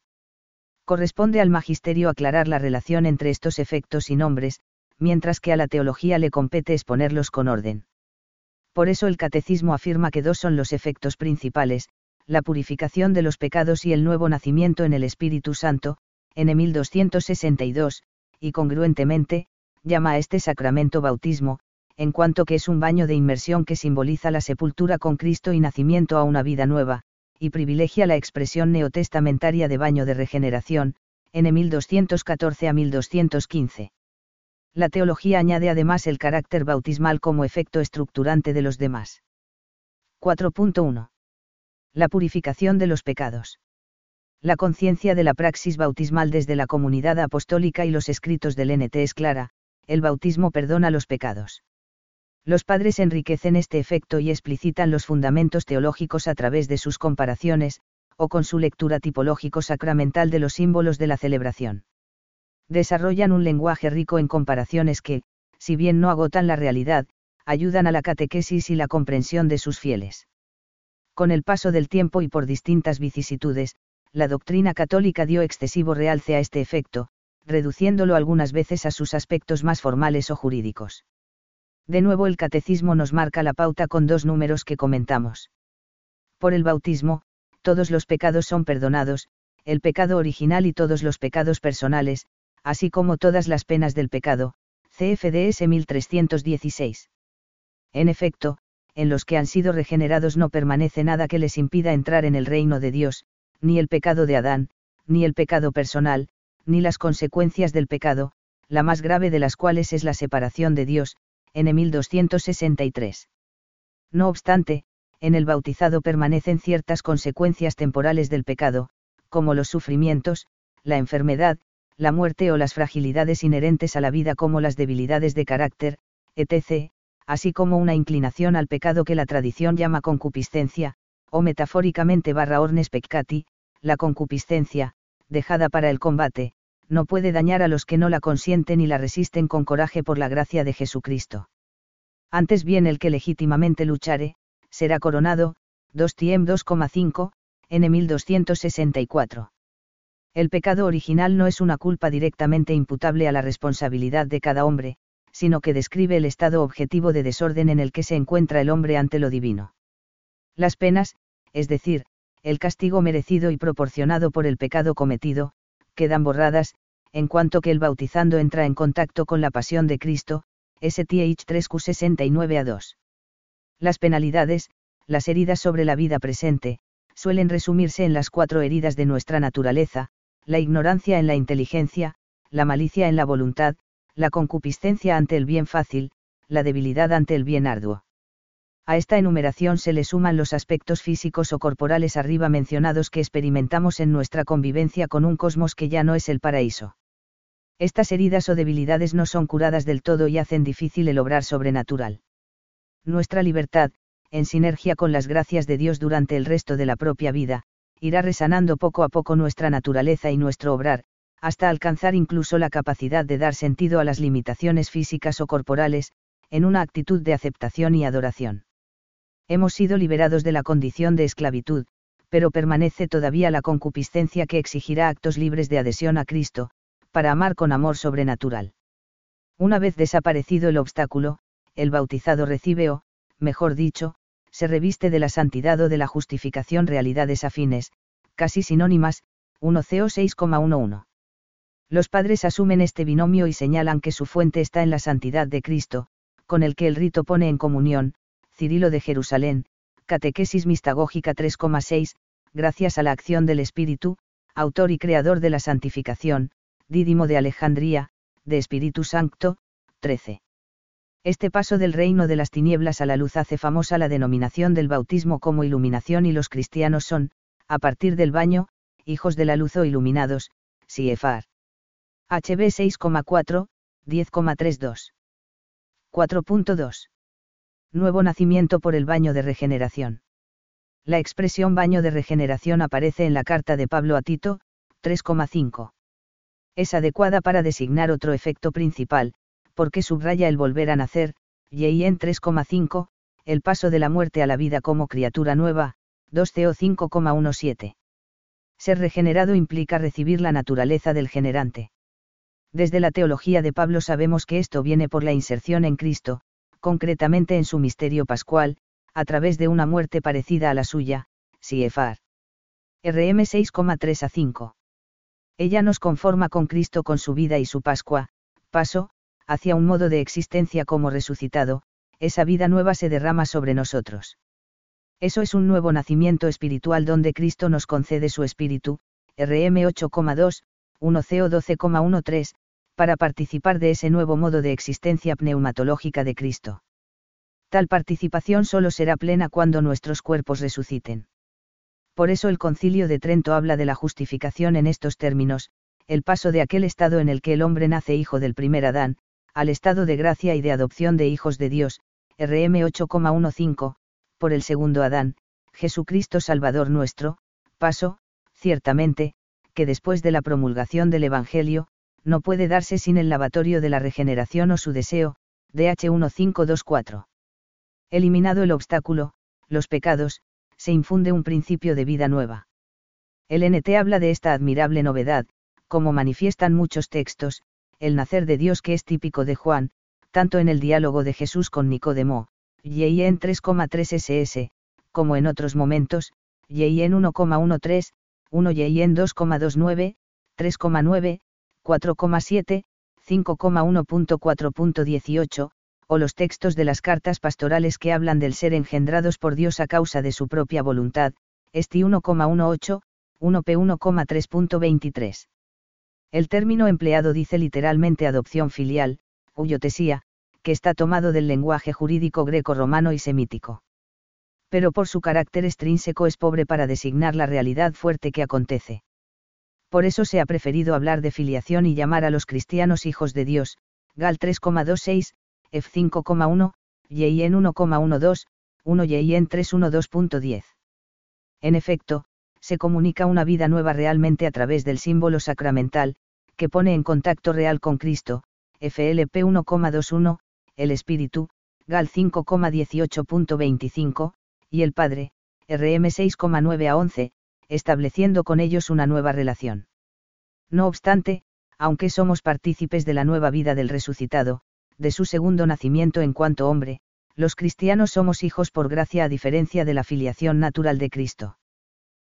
Corresponde al magisterio aclarar la relación entre estos efectos y nombres, mientras que a la teología le compete exponerlos con orden. Por eso el catecismo afirma que dos son los efectos principales, la purificación de los pecados y el nuevo nacimiento en el Espíritu Santo, en 1262, y congruentemente, llama a este sacramento bautismo, en cuanto que es un baño de inmersión que simboliza la sepultura con Cristo y nacimiento a una vida nueva, y privilegia la expresión neotestamentaria de baño de regeneración, en 1214 a 1215. La teología añade además el carácter bautismal como efecto estructurante de los demás. 4.1. La purificación de los pecados. La conciencia de la praxis bautismal desde la comunidad apostólica y los escritos del NT es clara, el bautismo perdona los pecados. Los padres enriquecen este efecto y explicitan los fundamentos teológicos a través de sus comparaciones, o con su lectura tipológico-sacramental de los símbolos de la celebración. Desarrollan un lenguaje rico en comparaciones que, si bien no agotan la realidad, ayudan a la catequesis y la comprensión de sus fieles. Con el paso del tiempo y por distintas vicisitudes, la doctrina católica dio excesivo realce a este efecto, reduciéndolo algunas veces a sus aspectos más formales o jurídicos. De nuevo el catecismo nos marca la pauta con dos números que comentamos. Por el bautismo, todos los pecados son perdonados, el pecado original y todos los pecados personales, así como todas las penas del pecado, CFDS 1316. En efecto, en los que han sido regenerados no permanece nada que les impida entrar en el reino de Dios, ni el pecado de Adán, ni el pecado personal, ni las consecuencias del pecado, la más grave de las cuales es la separación de Dios, en 1263. No obstante, en el bautizado permanecen ciertas consecuencias temporales del pecado, como los sufrimientos, la enfermedad, la muerte o las fragilidades inherentes a la vida como las debilidades de carácter, etc., así como una inclinación al pecado que la tradición llama concupiscencia, o metafóricamente barra ornes peccati, la concupiscencia, dejada para el combate, no puede dañar a los que no la consienten y la resisten con coraje por la gracia de Jesucristo. Antes bien el que legítimamente luchare, será coronado, 2 Tiem 2,5, N 1264. El pecado original no es una culpa directamente imputable a la responsabilidad de cada hombre, sino que describe el estado objetivo de desorden en el que se encuentra el hombre ante lo divino. Las penas, es decir, el castigo merecido y proporcionado por el pecado cometido, quedan borradas, en cuanto que el bautizando entra en contacto con la pasión de Cristo, STH 3Q69 a 2. Las penalidades, las heridas sobre la vida presente, suelen resumirse en las cuatro heridas de nuestra naturaleza, la ignorancia en la inteligencia, la malicia en la voluntad, la concupiscencia ante el bien fácil, la debilidad ante el bien arduo. A esta enumeración se le suman los aspectos físicos o corporales arriba mencionados que experimentamos en nuestra convivencia con un cosmos que ya no es el paraíso. Estas heridas o debilidades no son curadas del todo y hacen difícil el obrar sobrenatural. Nuestra libertad, en sinergia con las gracias de Dios durante el resto de la propia vida, irá resanando poco a poco nuestra naturaleza y nuestro obrar, hasta alcanzar incluso la capacidad de dar sentido a las limitaciones físicas o corporales, en una actitud de aceptación y adoración. Hemos sido liberados de la condición de esclavitud, pero permanece todavía la concupiscencia que exigirá actos libres de adhesión a Cristo, para amar con amor sobrenatural. Una vez desaparecido el obstáculo, el bautizado recibe o, mejor dicho, se reviste de la santidad o de la justificación realidades afines, casi sinónimas, 1 CO 6,11. Los padres asumen este binomio y señalan que su fuente está en la santidad de Cristo, con el que el rito pone en comunión, Cirilo de Jerusalén, Catequesis Mistagógica 3,6, gracias a la acción del Espíritu, autor y creador de la santificación, Dídimo de Alejandría, de Espíritu Sancto, 13. Este paso del reino de las tinieblas a la luz hace famosa la denominación del bautismo como iluminación y los cristianos son, a partir del baño, hijos de la luz o iluminados, Siefar. HB 6,4, 10,32. 4.2. Nuevo nacimiento por el baño de regeneración. La expresión baño de regeneración aparece en la carta de Pablo a Tito, 3,5. Es adecuada para designar otro efecto principal, porque subraya el volver a nacer, y en 3,5, el paso de la muerte a la vida como criatura nueva, 2CO 5,17. Ser regenerado implica recibir la naturaleza del generante. Desde la teología de Pablo sabemos que esto viene por la inserción en Cristo, concretamente en su misterio pascual, a través de una muerte parecida a la suya, Siefar. RM 6,3 a 5. Ella nos conforma con Cristo con su vida y su Pascua, paso, hacia un modo de existencia como resucitado, esa vida nueva se derrama sobre nosotros. Eso es un nuevo nacimiento espiritual donde Cristo nos concede su espíritu, RM 8,2, 1CO 12,13, para participar de ese nuevo modo de existencia pneumatológica de Cristo. Tal participación solo será plena cuando nuestros cuerpos resuciten. Por eso el concilio de Trento habla de la justificación en estos términos, el paso de aquel estado en el que el hombre nace hijo del primer Adán, al estado de gracia y de adopción de hijos de Dios, RM 8,15, por el segundo Adán, Jesucristo Salvador nuestro, paso, ciertamente, que después de la promulgación del Evangelio, no puede darse sin el lavatorio de la regeneración o su deseo, DH 1524. Eliminado el obstáculo, los pecados, se infunde un principio de vida nueva. El NT habla de esta admirable novedad, como manifiestan muchos textos, el nacer de Dios que es típico de Juan, tanto en el diálogo de Jesús con Nicodemo, y en 3,3 ss, como en otros momentos, y en 1,13, 1 y en 2,29, 3,9, 4,7, 5,1.4.18, o los textos de las cartas pastorales que hablan del ser engendrados por Dios a causa de su propia voluntad, Esti 1,18, 1P1,3.23. El término empleado dice literalmente adopción filial, huyotesía, que está tomado del lenguaje jurídico greco-romano y semítico. Pero por su carácter extrínseco es pobre para designar la realidad fuerte que acontece. Por eso se ha preferido hablar de filiación y llamar a los cristianos hijos de Dios, Gal 3,26, F5,1, y en 1,12, 1 y en 312.10. En efecto, se comunica una vida nueva realmente a través del símbolo sacramental, que pone en contacto real con Cristo, FLP 1,21, el Espíritu, Gal 5,18.25, y el Padre, RM 6,9 a 11, estableciendo con ellos una nueva relación. No obstante, aunque somos partícipes de la nueva vida del resucitado, de su segundo nacimiento en cuanto hombre, los cristianos somos hijos por gracia a diferencia de la filiación natural de Cristo.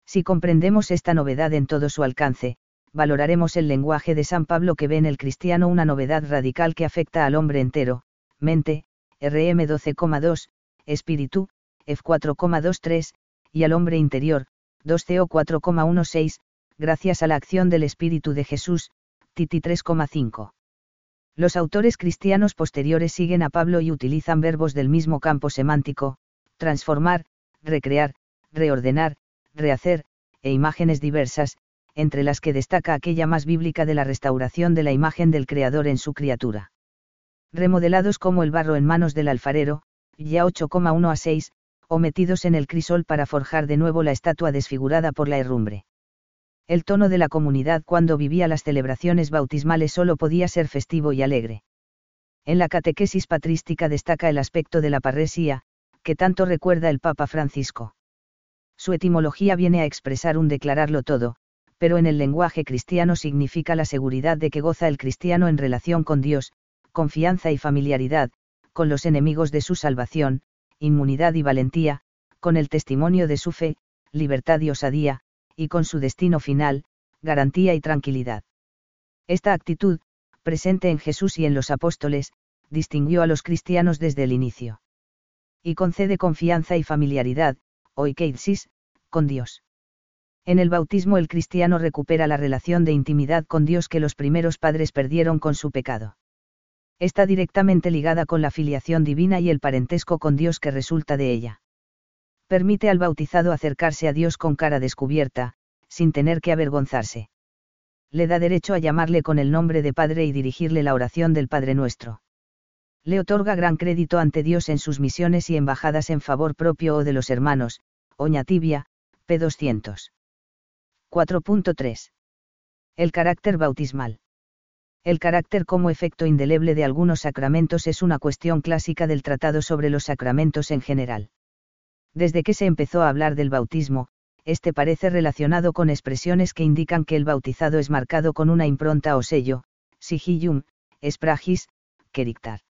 Si comprendemos esta novedad en todo su alcance, valoraremos el lenguaje de San Pablo que ve en el cristiano una novedad radical que afecta al hombre entero, mente, RM 12,2, espíritu, F4,23, y al hombre interior, 2CO 4,16, gracias a la acción del Espíritu de Jesús, Titi 3,5. Los autores cristianos posteriores siguen a Pablo y utilizan verbos del mismo campo semántico, transformar, recrear, reordenar, rehacer, e imágenes diversas, entre las que destaca aquella más bíblica de la restauración de la imagen del Creador en su criatura. Remodelados como el barro en manos del alfarero, ya 8,1 a 6, o metidos en el crisol para forjar de nuevo la estatua desfigurada por la herrumbre el tono de la comunidad cuando vivía las celebraciones bautismales solo podía ser festivo y alegre. En la catequesis patrística destaca el aspecto de la parresía, que tanto recuerda el Papa Francisco. Su etimología viene a expresar un declararlo todo, pero en el lenguaje cristiano significa la seguridad de que goza el cristiano en relación con Dios, confianza y familiaridad, con los enemigos de su salvación, inmunidad y valentía, con el testimonio de su fe, libertad y osadía, y con su destino final, garantía y tranquilidad. Esta actitud, presente en Jesús y en los apóstoles, distinguió a los cristianos desde el inicio. Y concede confianza y familiaridad, oikeisis, con Dios. En el bautismo el cristiano recupera la relación de intimidad con Dios que los primeros padres perdieron con su pecado. Está directamente ligada con la filiación divina y el parentesco con Dios que resulta de ella permite al bautizado acercarse a Dios con cara descubierta, sin tener que avergonzarse. Le da derecho a llamarle con el nombre de Padre y dirigirle la oración del Padre nuestro. Le otorga gran crédito ante Dios en sus misiones y embajadas en favor propio o de los hermanos, Oña Tibia, p. 200. 4.3. El carácter bautismal. El carácter como efecto indeleble de algunos sacramentos es una cuestión clásica del Tratado sobre los Sacramentos en general Desde que se empezó a hablar del bautismo, este parece relacionado con expresiones que indican que el bautizado es marcado con una impronta o sello, sigillum, espragis, kerictar.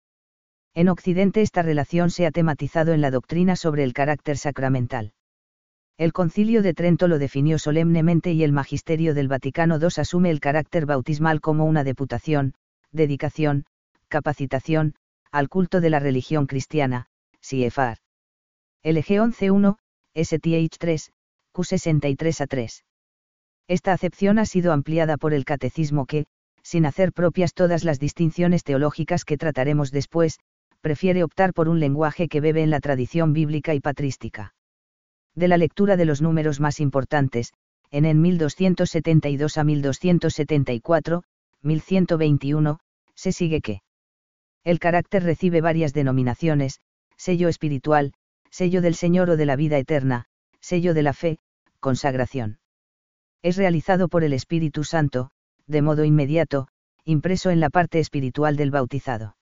En Occidente esta relación se ha tematizado en la doctrina sobre el carácter sacramental. El concilio de Trento lo definió solemnemente y el magisterio del Vaticano II asume el carácter bautismal como una deputación, dedicación, capacitación, al culto de la religión cristiana, CFR. LG 11.1, STH 3, Q63 a 3. Esta acepción ha sido ampliada por el catecismo que, sin hacer propias todas las distinciones teológicas que trataremos después, prefiere optar por un lenguaje que bebe en la tradición bíblica y patrística. De la lectura de los números más importantes, en en 1272 a 1274, 1121, se sigue que el carácter recibe varias denominaciones, sello espiritual, sello del Señor o de la vida eterna, sello de la fe, consagración. Es realizado por el Espíritu Santo, de modo inmediato, impreso en la parte espiritual del bautizado.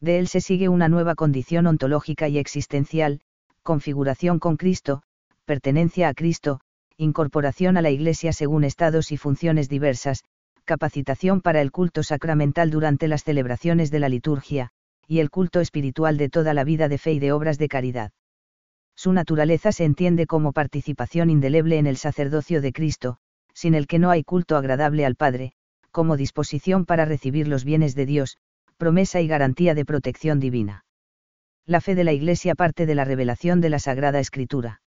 De él se sigue una nueva condición ontológica y existencial, configuración con Cristo, pertenencia a Cristo, incorporación a la Iglesia según estados y funciones diversas, capacitación para el culto sacramental durante las celebraciones de la liturgia, y el culto espiritual de toda la vida de fe y de obras de caridad. Su naturaleza se entiende como participación indeleble en el sacerdocio de Cristo, sin el que no hay culto agradable al Padre, como disposición para recibir los bienes de Dios, promesa y garantía de protección divina. La fe de la Iglesia parte de la revelación de la Sagrada Escritura.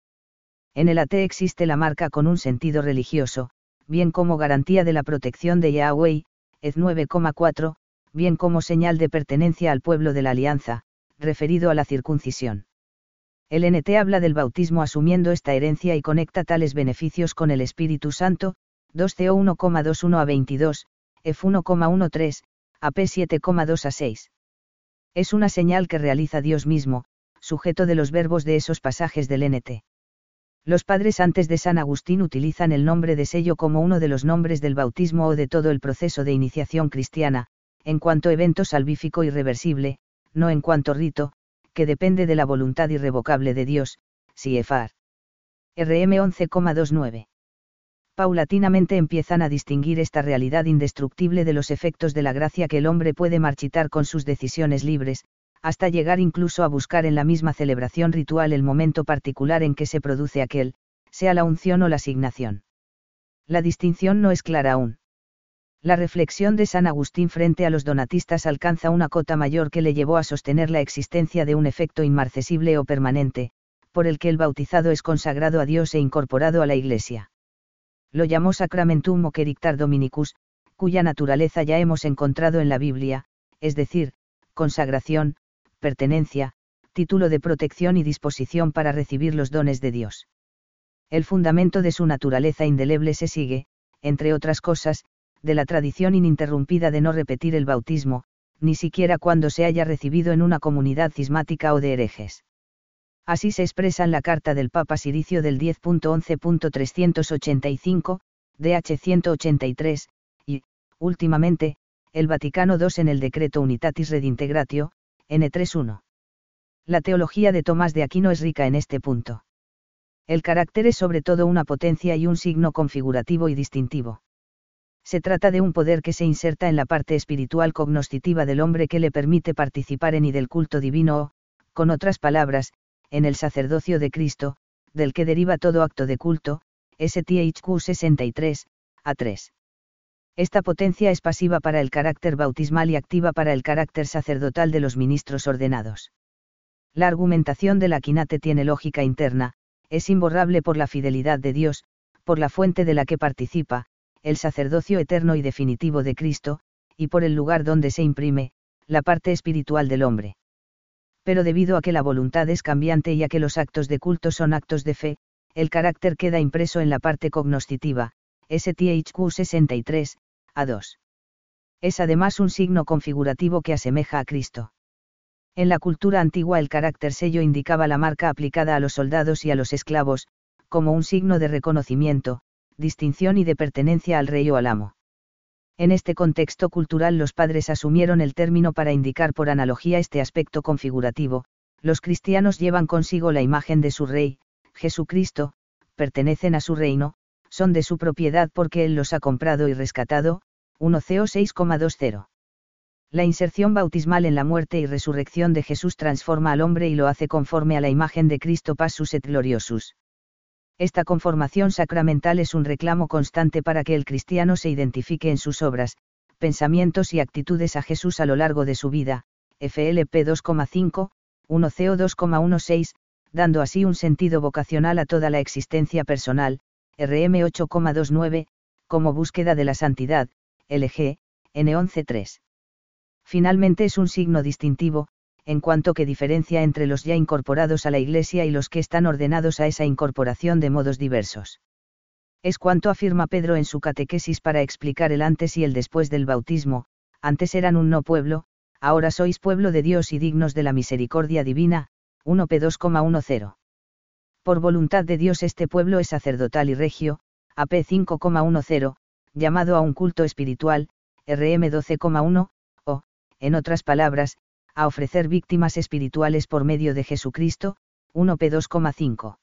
En el AT existe la marca con un sentido religioso, bien como garantía de la protección de Yahweh, EZ 9,4, bien como señal de pertenencia al pueblo de la alianza, referido a la circuncisión. El NT habla del bautismo asumiendo esta herencia y conecta tales beneficios con el Espíritu Santo, 2CO 1,21 a 22, F 1,13, AP 7,2 a 6. Es una señal que realiza Dios mismo, sujeto de los verbos de esos pasajes del NT. Los padres antes de San Agustín utilizan el nombre de sello como uno de los nombres del bautismo o de todo el proceso de iniciación cristiana, en cuanto evento salvífico irreversible, no en cuanto rito, que depende de la voluntad irrevocable de Dios, CFR. RM 11,29. Paulatinamente empiezan a distinguir esta realidad indestructible de los efectos de la gracia que el hombre puede marchitar con sus decisiones libres, hasta llegar incluso a buscar en la misma celebración ritual el momento particular en que se produce aquel, sea la unción o la asignación. La distinción no es clara aún. La reflexión de San Agustín frente a los donatistas alcanza una cota mayor que le llevó a sostener la existencia de un efecto inmarcesible o permanente, por el que el bautizado es consagrado a Dios e incorporado a la Iglesia. Lo llamó Sacramentum o Dominicus, cuya naturaleza ya hemos encontrado en la Biblia, es decir, consagración, pertenencia, título de protección y disposición para recibir los dones de Dios. El fundamento de su naturaleza indeleble se sigue, entre otras cosas, de la tradición ininterrumpida de no repetir el bautismo, ni siquiera cuando se haya recibido en una comunidad cismática o de herejes. Así se expresa en la carta del Papa Siricio del 10.11.385, DH 183, y, últimamente, el Vaticano II en el decreto Unitatis Redintegratio, N31. La teología de Tomás de Aquino es rica en este punto. El carácter es sobre todo una potencia y un signo configurativo y distintivo. Se trata de un poder que se inserta en la parte espiritual cognoscitiva del hombre que le permite participar en y del culto divino o, con otras palabras, en el sacerdocio de Cristo, del que deriva todo acto de culto, STHQ 63, A3. Esta potencia es pasiva para el carácter bautismal y activa para el carácter sacerdotal de los ministros ordenados. La argumentación de la quinate tiene lógica interna, es imborrable por la fidelidad de Dios, por la fuente de la que participa, el sacerdocio eterno y definitivo de Cristo, y por el lugar donde se imprime, la parte espiritual del hombre. Pero debido a que la voluntad es cambiante y a que los actos de culto son actos de fe, el carácter queda impreso en la parte cognoscitiva, STHQ 63, A2. Es además un signo configurativo que asemeja a Cristo. En la cultura antigua el carácter sello indicaba la marca aplicada a los soldados y a los esclavos, como un signo de reconocimiento, distinción y de pertenencia al rey o al amo. En este contexto cultural los padres asumieron el término para indicar por analogía este aspecto configurativo, Los cristianos llevan consigo la imagen de su Rey, Jesucristo, pertenecen a su reino, son de su propiedad porque Él los ha comprado y rescatado, 1 CO 6,20. La inserción bautismal en la muerte y resurrección de Jesús transforma al hombre y lo hace conforme a la imagen de Cristo Passus et Gloriosus. Esta conformación sacramental es un reclamo constante para que el cristiano se identifique en sus obras, pensamientos y actitudes a Jesús a lo largo de su vida, FLP 2,5, 1 CO 2,16, dando así un sentido vocacional a toda la existencia personal, RM 8,29, como búsqueda de la santidad, LG, N 11,3. Finalmente es un signo distintivo, en cuanto que diferencia entre los ya incorporados a la Iglesia y los que están ordenados a esa incorporación de modos diversos. Es cuanto afirma Pedro en su catequesis para explicar el antes y el después del bautismo, antes eran un no pueblo, ahora sois pueblo de Dios y dignos de la misericordia divina, 1 P 2,10. Por voluntad de Dios este pueblo es sacerdotal y regio, AP 5,10, llamado a un culto espiritual, RM 12,1, o, en otras palabras, a ofrecer víctimas espirituales por medio de Jesucristo, 1 P 2,5.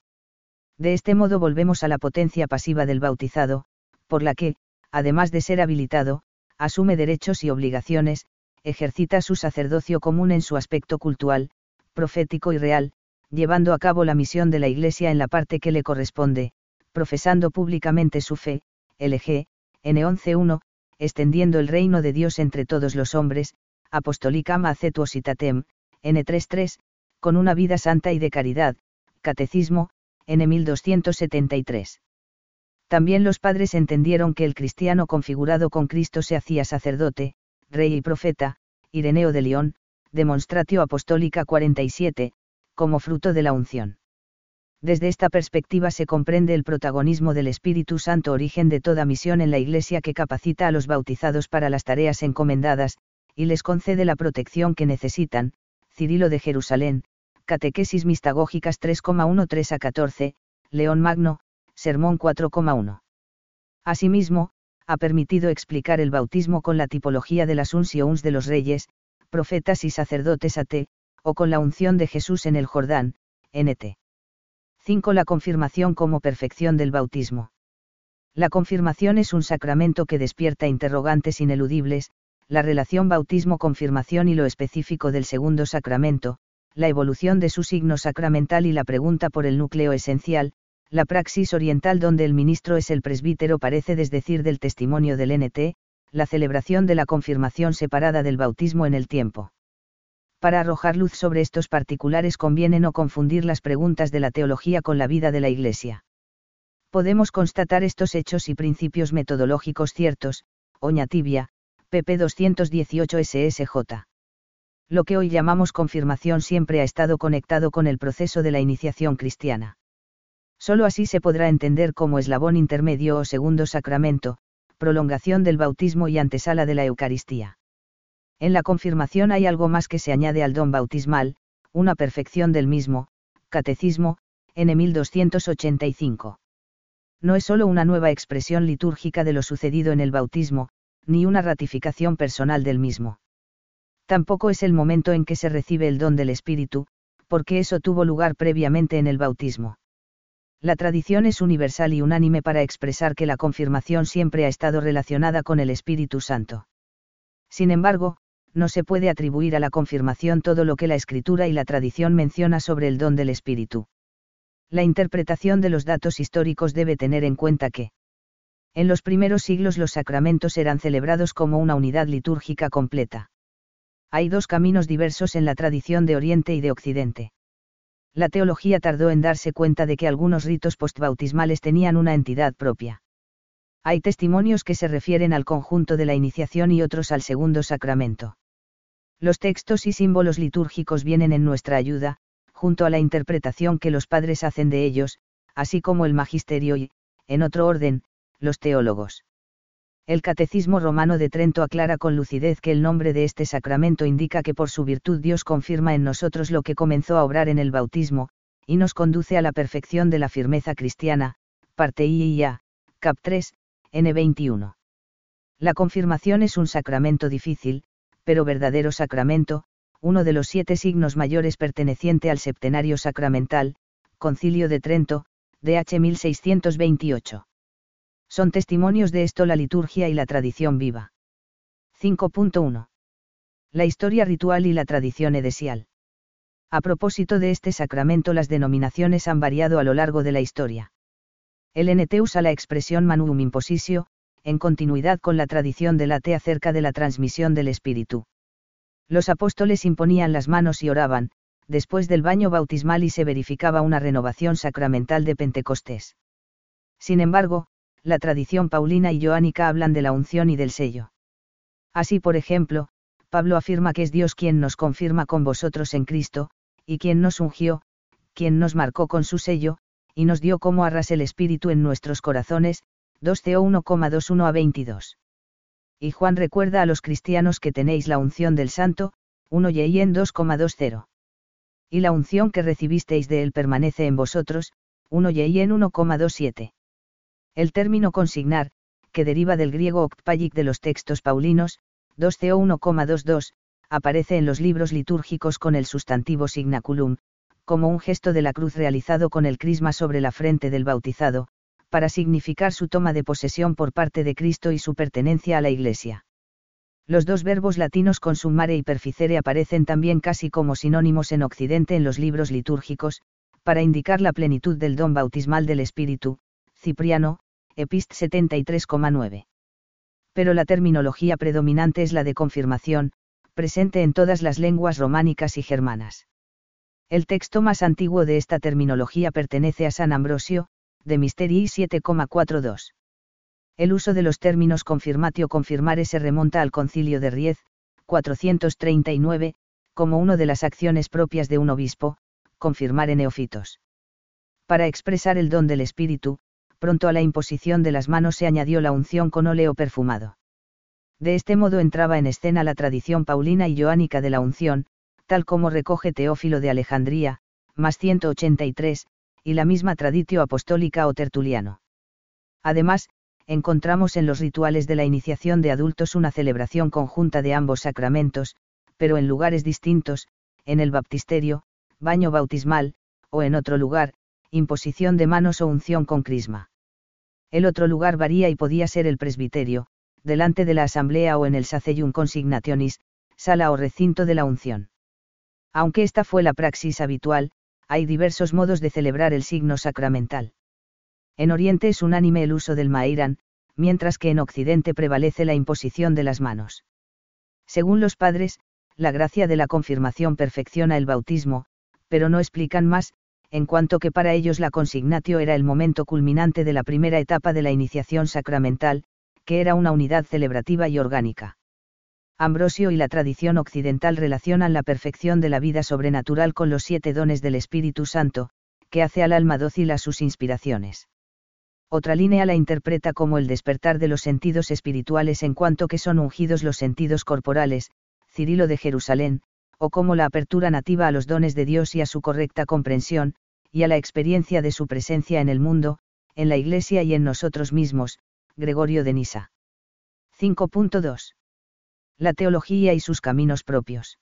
De este modo volvemos a la potencia pasiva del bautizado, por la que, además de ser habilitado, asume derechos y obligaciones, ejercita su sacerdocio común en su aspecto cultural, profético y real, llevando a cabo la misión de la Iglesia en la parte que le corresponde, profesando públicamente su fe, LG, N11.1, extendiendo el reino de Dios entre todos los hombres, Apostolicam acetuositatem, N33, con una vida santa y de caridad, Catecismo, N1273. También los padres entendieron que el cristiano configurado con Cristo se hacía sacerdote, rey y profeta, Ireneo de León, Demonstratio Apostólica 47, como fruto de la unción. Desde esta perspectiva se comprende el protagonismo del Espíritu Santo origen de toda misión en la Iglesia que capacita a los bautizados para las tareas encomendadas, y les concede la protección que necesitan, Cirilo de Jerusalén, Catequesis Mistagógicas 3,13 a 14, León Magno, Sermón 4,1. Asimismo, ha permitido explicar el bautismo con la tipología de las uncions de los reyes, profetas y sacerdotes AT, o con la unción de Jesús en el Jordán, NT. 5. La confirmación como perfección del bautismo. La confirmación es un sacramento que despierta interrogantes ineludibles, la relación bautismo-confirmación y lo específico del segundo sacramento, la evolución de su signo sacramental y la pregunta por el núcleo esencial, la praxis oriental donde el ministro es el presbítero parece desdecir del testimonio del NT, la celebración de la confirmación separada del bautismo en el tiempo. Para arrojar luz sobre estos particulares conviene no confundir las preguntas de la teología con la vida de la Iglesia. Podemos constatar estos hechos y principios metodológicos ciertos, Oña Tibia, pp 218 SSJ. Lo que hoy llamamos confirmación siempre ha estado conectado con el proceso de la iniciación cristiana. Solo así se podrá entender como eslabón intermedio o segundo sacramento, prolongación del bautismo y antesala de la Eucaristía. En la confirmación hay algo más que se añade al don bautismal, una perfección del mismo, Catecismo, N 1285. No es solo una nueva expresión litúrgica de lo sucedido en el bautismo, ni una ratificación personal del mismo. Tampoco es el momento en que se recibe el don del Espíritu, porque eso tuvo lugar previamente en el bautismo. La tradición es universal y unánime para expresar que la confirmación siempre ha estado relacionada con el Espíritu Santo. Sin embargo, no se puede atribuir a la confirmación todo lo que la Escritura y la tradición menciona sobre el don del Espíritu. La interpretación de los datos históricos debe tener en cuenta que, en los primeros siglos los sacramentos eran celebrados como una unidad litúrgica completa. Hay dos caminos diversos en la tradición de Oriente y de Occidente la teología tardó en darse cuenta de que algunos ritos postbautismales tenían una entidad propia. Hay testimonios que se refieren al conjunto de la iniciación y otros al segundo sacramento. Los textos y símbolos litúrgicos vienen en nuestra ayuda, junto a la interpretación que los padres hacen de ellos, así como el magisterio y, en otro orden, los teólogos. El Catecismo Romano de Trento aclara con lucidez que el nombre de este sacramento indica que por su virtud Dios confirma en nosotros lo que comenzó a obrar en el bautismo, y nos conduce a la perfección de la firmeza cristiana, parte I y cap 3, N21. La confirmación es un sacramento difícil, pero verdadero sacramento, uno de los siete signos mayores perteneciente al septenario sacramental, Concilio de Trento, DH 1628. Son testimonios de esto la liturgia y la tradición viva. 5.1. La historia ritual y la tradición edesial. A propósito de este sacramento las denominaciones han variado a lo largo de la historia. El NT usa la expresión manuum impositio, en continuidad con la tradición del AT acerca de la transmisión del Espíritu. Los apóstoles imponían las manos y oraban, después del baño bautismal y se verificaba una renovación sacramental de Pentecostés. Sin embargo, la tradición paulina y joánica hablan de la unción y del sello. Así, por ejemplo, Pablo afirma que es Dios quien nos confirma con vosotros en Cristo, y quien nos ungió, quien nos marcó con su sello, y nos dio como arras el Espíritu en nuestros corazones, 2 Co 1,21 a 22. Y Juan recuerda a los cristianos que tenéis la unción del Santo, 1 y en 2,20. Y la unción que recibisteis de él permanece en vosotros, 1 y en 1,27. El término consignar, que deriva del griego octpagic de los textos paulinos, 2co 1,22, aparece en los libros litúrgicos con el sustantivo signaculum, como un gesto de la cruz realizado con el crisma sobre la frente del bautizado, para significar su toma de posesión por parte de Cristo y su pertenencia a la Iglesia. Los dos verbos latinos consumare y perficere aparecen también casi como sinónimos en Occidente en los libros litúrgicos, para indicar la plenitud del don bautismal del Espíritu, Cipriano, Epist 73,9. Pero la terminología predominante es la de confirmación, presente en todas las lenguas románicas y germanas. El texto más antiguo de esta terminología pertenece a San Ambrosio, de Misterii 7,42. El uso de los términos confirmatio confirmare se remonta al concilio de Riez, 439, como una de las acciones propias de un obispo, confirmar en neofitos. Para expresar el don del Espíritu, pronto a la imposición de las manos se añadió la unción con óleo perfumado. De este modo entraba en escena la tradición paulina y joánica de la unción, tal como recoge Teófilo de Alejandría, más 183, y la misma traditio apostólica o tertuliano. Además, encontramos en los rituales de la iniciación de adultos una celebración conjunta de ambos sacramentos, pero en lugares distintos, en el baptisterio, baño bautismal, o en otro lugar, imposición de manos o unción con crisma. El otro lugar varía y podía ser el presbiterio, delante de la asamblea o en el sacellum consignationis, sala o recinto de la unción. Aunque esta fue la praxis habitual, hay diversos modos de celebrar el signo sacramental. En Oriente es unánime el uso del maíran, mientras que en Occidente prevalece la imposición de las manos. Según los padres, la gracia de la confirmación perfecciona el bautismo, pero no explican más, en cuanto que para ellos la consignatio era el momento culminante de la primera etapa de la iniciación sacramental, que era una unidad celebrativa y orgánica. Ambrosio y la tradición occidental relacionan la perfección de la vida sobrenatural con los siete dones del Espíritu Santo, que hace al alma dócil a sus inspiraciones. Otra línea la interpreta como el despertar de los sentidos espirituales en cuanto que son ungidos los sentidos corporales, Cirilo de Jerusalén, o como la apertura nativa a los dones de Dios y a su correcta comprensión, y a la experiencia de su presencia en el mundo, en la Iglesia y en nosotros mismos, Gregorio de Nisa. 5.2. La teología y sus caminos propios.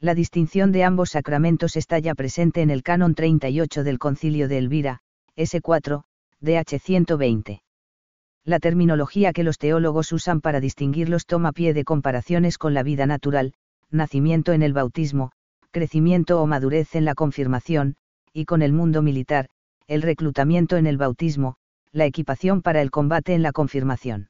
La distinción de ambos sacramentos está ya presente en el canon 38 del Concilio de Elvira, S4, DH 120. La terminología que los teólogos usan para distinguirlos toma pie de comparaciones con la vida natural, nacimiento en el bautismo, crecimiento o madurez en la confirmación, y con el mundo militar, el reclutamiento en el bautismo, la equipación para el combate en la confirmación.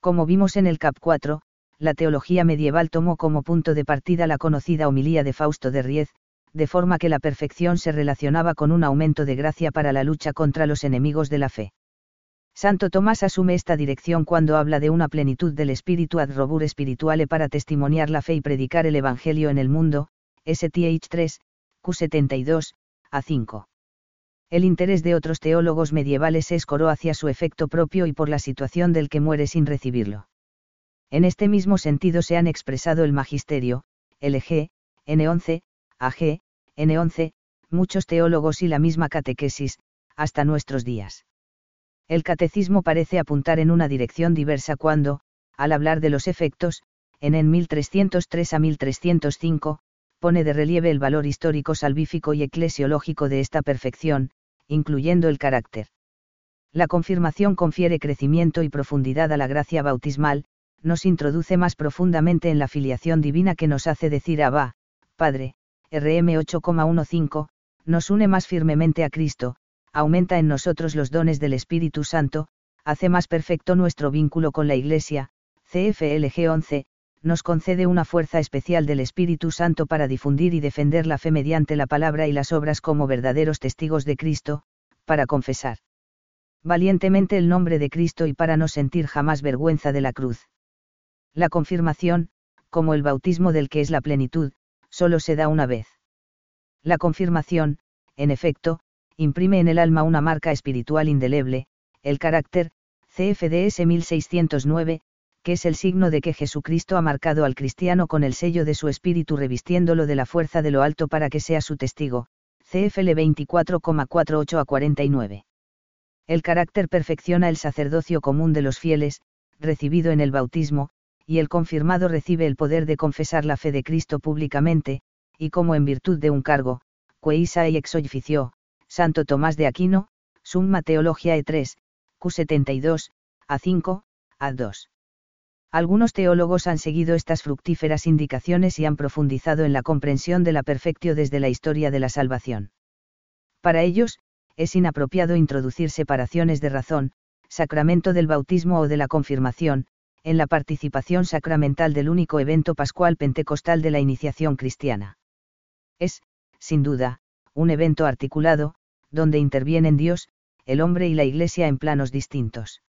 Como vimos en el CAP 4, la teología medieval tomó como punto de partida la conocida homilía de Fausto de Riez, de forma que la perfección se relacionaba con un aumento de gracia para la lucha contra los enemigos de la fe. Santo Tomás asume esta dirección cuando habla de una plenitud del espíritu ad robur spirituale para testimoniar la fe y predicar el Evangelio en el mundo, STH 3, Q72, A5 el interés de otros teólogos medievales se escoró hacia su efecto propio y por la situación del que muere sin recibirlo. En este mismo sentido se han expresado el magisterio, LG, N11, AG, N11, muchos teólogos y la misma catequesis, hasta nuestros días. El catecismo parece apuntar en una dirección diversa cuando, al hablar de los efectos, en en 1303 a 1305, pone de relieve el valor histórico salvífico y eclesiológico de esta perfección, incluyendo el carácter. La confirmación confiere crecimiento y profundidad a la gracia bautismal, nos introduce más profundamente en la filiación divina que nos hace decir Abba, Padre, RM 8,15, nos une más firmemente a Cristo, aumenta en nosotros los dones del Espíritu Santo, hace más perfecto nuestro vínculo con la Iglesia, CFLG 11, nos concede una fuerza especial del Espíritu Santo para difundir y defender la fe mediante la palabra y las obras como verdaderos testigos de Cristo, para confesar valientemente el nombre de Cristo y para no sentir jamás vergüenza de la cruz. La confirmación, como el bautismo del que es la plenitud, solo se da una vez. La confirmación, en efecto, imprime en el alma una marca espiritual indeleble, el carácter, CFDS 1609, que es el signo de que Jesucristo ha marcado al cristiano con el sello de su espíritu revistiéndolo de la fuerza de lo alto para que sea su testigo, CFL 24,48 a 49. El carácter perfecciona el sacerdocio común de los fieles, recibido en el bautismo, y el confirmado recibe el poder de confesar la fe de Cristo públicamente, y como en virtud de un cargo, queisa y exoificio, Santo Tomás de Aquino, Summa Teologiae 3, Q72, A5, A2. Algunos teólogos han seguido estas fructíferas indicaciones y han profundizado en la comprensión de la perfectio desde la historia de la salvación. Para ellos, es inapropiado introducir separaciones de razón, sacramento del bautismo o de la confirmación, en la participación sacramental del único evento pascual pentecostal de la iniciación cristiana. Es, sin duda, un evento articulado, donde intervienen Dios, el hombre y la Iglesia en planos distintos.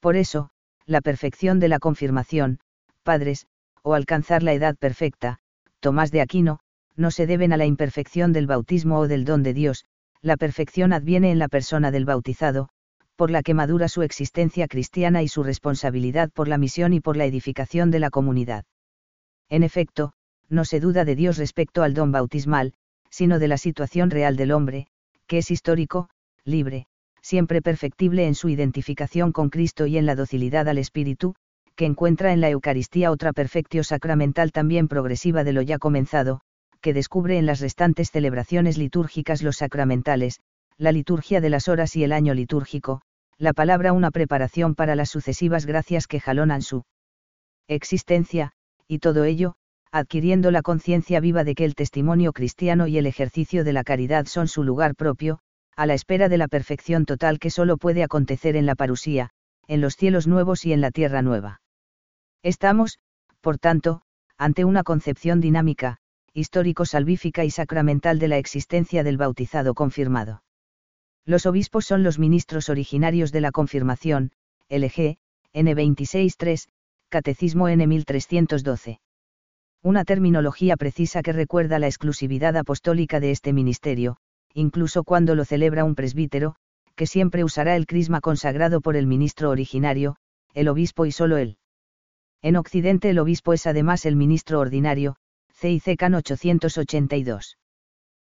Por eso, la perfección de la confirmación, padres, o alcanzar la edad perfecta, Tomás de Aquino, no se deben a la imperfección del bautismo o del don de Dios, la perfección adviene en la persona del bautizado, por la que madura su existencia cristiana y su responsabilidad por la misión y por la edificación de la comunidad. En efecto, no se duda de Dios respecto al don bautismal, sino de la situación real del hombre, que es histórico, libre, siempre perfectible en su identificación con Cristo y en la docilidad al Espíritu, que encuentra en la Eucaristía otra perfectio sacramental también progresiva de lo ya comenzado, que descubre en las restantes celebraciones litúrgicas los sacramentales, la liturgia de las horas y el año litúrgico, la palabra una preparación para las sucesivas gracias que jalonan su existencia, y todo ello, adquiriendo la conciencia viva de que el testimonio cristiano y el ejercicio de la caridad son su lugar propio, a la espera de la perfección total que solo puede acontecer en la parusía, en los cielos nuevos y en la tierra nueva. Estamos, por tanto, ante una concepción dinámica, histórico-salvífica y sacramental de la existencia del bautizado confirmado. Los obispos son los ministros originarios de la confirmación, LG, N263, Catecismo N1312. Una terminología precisa que recuerda la exclusividad apostólica de este ministerio, incluso cuando lo celebra un presbítero, que siempre usará el crisma consagrado por el ministro originario, el obispo y solo él. En Occidente el obispo es además el ministro ordinario, CIC CAN 882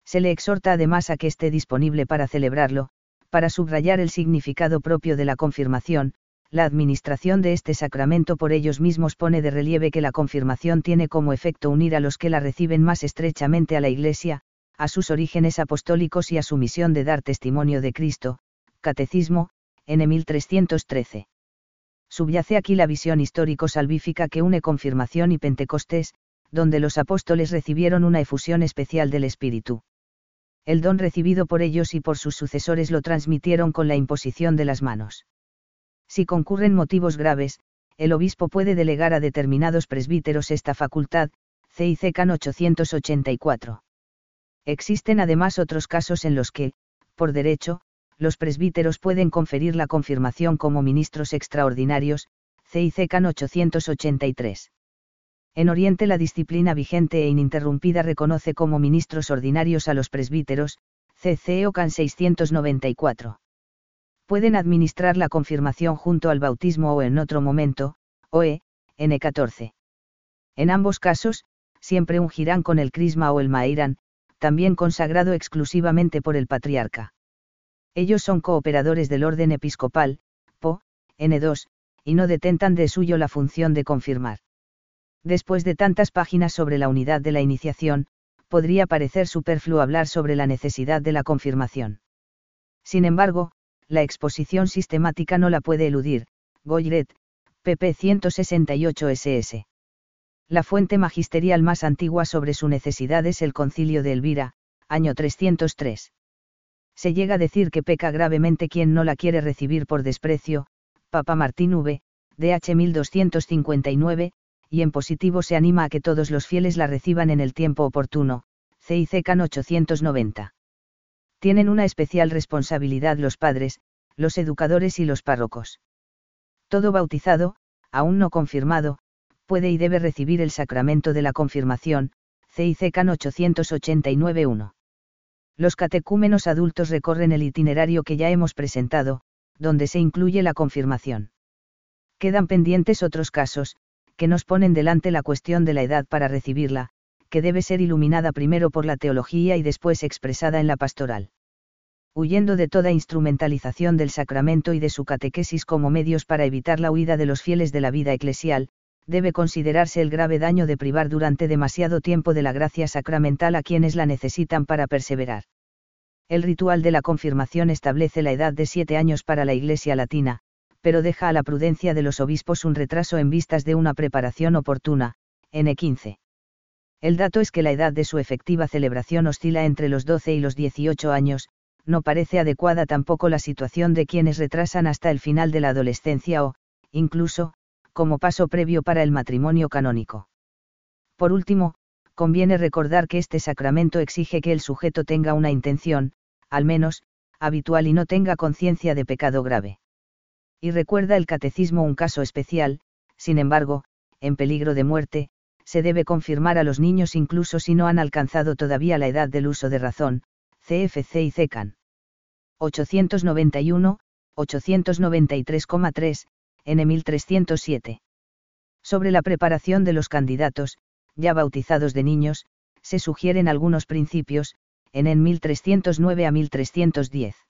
se le exhorta además a que esté disponible para celebrarlo, para subrayar el significado propio de la confirmación, la administración de este sacramento por ellos mismos pone de relieve que la confirmación tiene como efecto unir a los que la reciben más estrechamente a la Iglesia, a sus orígenes apostólicos y a su misión de dar testimonio de Cristo. Catecismo, N 1313. Subyace aquí la visión histórico-salvífica que une confirmación y Pentecostés, donde los apóstoles recibieron una efusión especial del Espíritu el don recibido por ellos y por sus sucesores lo transmitieron con la imposición de las manos. Si concurren motivos graves, el obispo puede delegar a determinados presbíteros esta facultad, CIC CAN 884. Existen además otros casos en los que, por derecho, los presbíteros pueden conferir la confirmación como ministros extraordinarios, CIC CAN 883. En Oriente la disciplina vigente e ininterrumpida reconoce como ministros ordinarios a los presbíteros, CC OCAN 694. Pueden administrar la confirmación junto al bautismo o en otro momento, OE, N14. En ambos casos, siempre ungirán con el crisma o el maíran, también consagrado exclusivamente por el patriarca. Ellos son cooperadores del orden episcopal, PO, N2, y no detentan de suyo la función de confirmar. Después de tantas páginas sobre la unidad de la iniciación, podría parecer superfluo hablar sobre la necesidad de la confirmación. Sin embargo, la exposición sistemática no la puede eludir, Goyret, pp 168 ss. La fuente magisterial más antigua sobre su necesidad es el Concilio de Elvira, año 303. Se llega a decir que peca gravemente quien no la quiere recibir por desprecio, Papa Martín V, DH 1259, y en positivo se anima a que todos los fieles la reciban en el tiempo oportuno, CIC CAN 890. Tienen una especial responsabilidad los padres, los educadores y los párrocos. Todo bautizado, aún no confirmado, puede y debe recibir el sacramento de la confirmación, CIC CAN 889.1. Los catecúmenos adultos recorren el itinerario que ya hemos presentado, donde se incluye la confirmación. Quedan pendientes otros casos, que nos ponen delante la cuestión de la edad para recibirla, que debe ser iluminada primero por la teología y después expresada en la pastoral. Huyendo de toda instrumentalización del sacramento y de su catequesis como medios para evitar la huida de los fieles de la vida eclesial, debe considerarse el grave daño de privar durante demasiado tiempo de la gracia sacramental a quienes la necesitan para perseverar. El ritual de la confirmación establece la edad de siete años para la Iglesia latina, pero deja a la prudencia de los obispos un retraso en vistas de una preparación oportuna, N15. El dato es que la edad de su efectiva celebración oscila entre los 12 y los 18 años, no parece adecuada tampoco la situación de quienes retrasan hasta el final de la adolescencia o, incluso, como paso previo para el matrimonio canónico. Por último, conviene recordar que este sacramento exige que el sujeto tenga una intención, al menos, habitual y no tenga conciencia de pecado grave y recuerda el catecismo un caso especial, sin embargo, en peligro de muerte, se debe confirmar a los niños incluso si no han alcanzado todavía la edad del uso de razón, CFC y CECAN. 891, 893,3, N 1307. Sobre la preparación de los candidatos, ya bautizados de niños, se sugieren algunos principios, en en 1309 a 1310.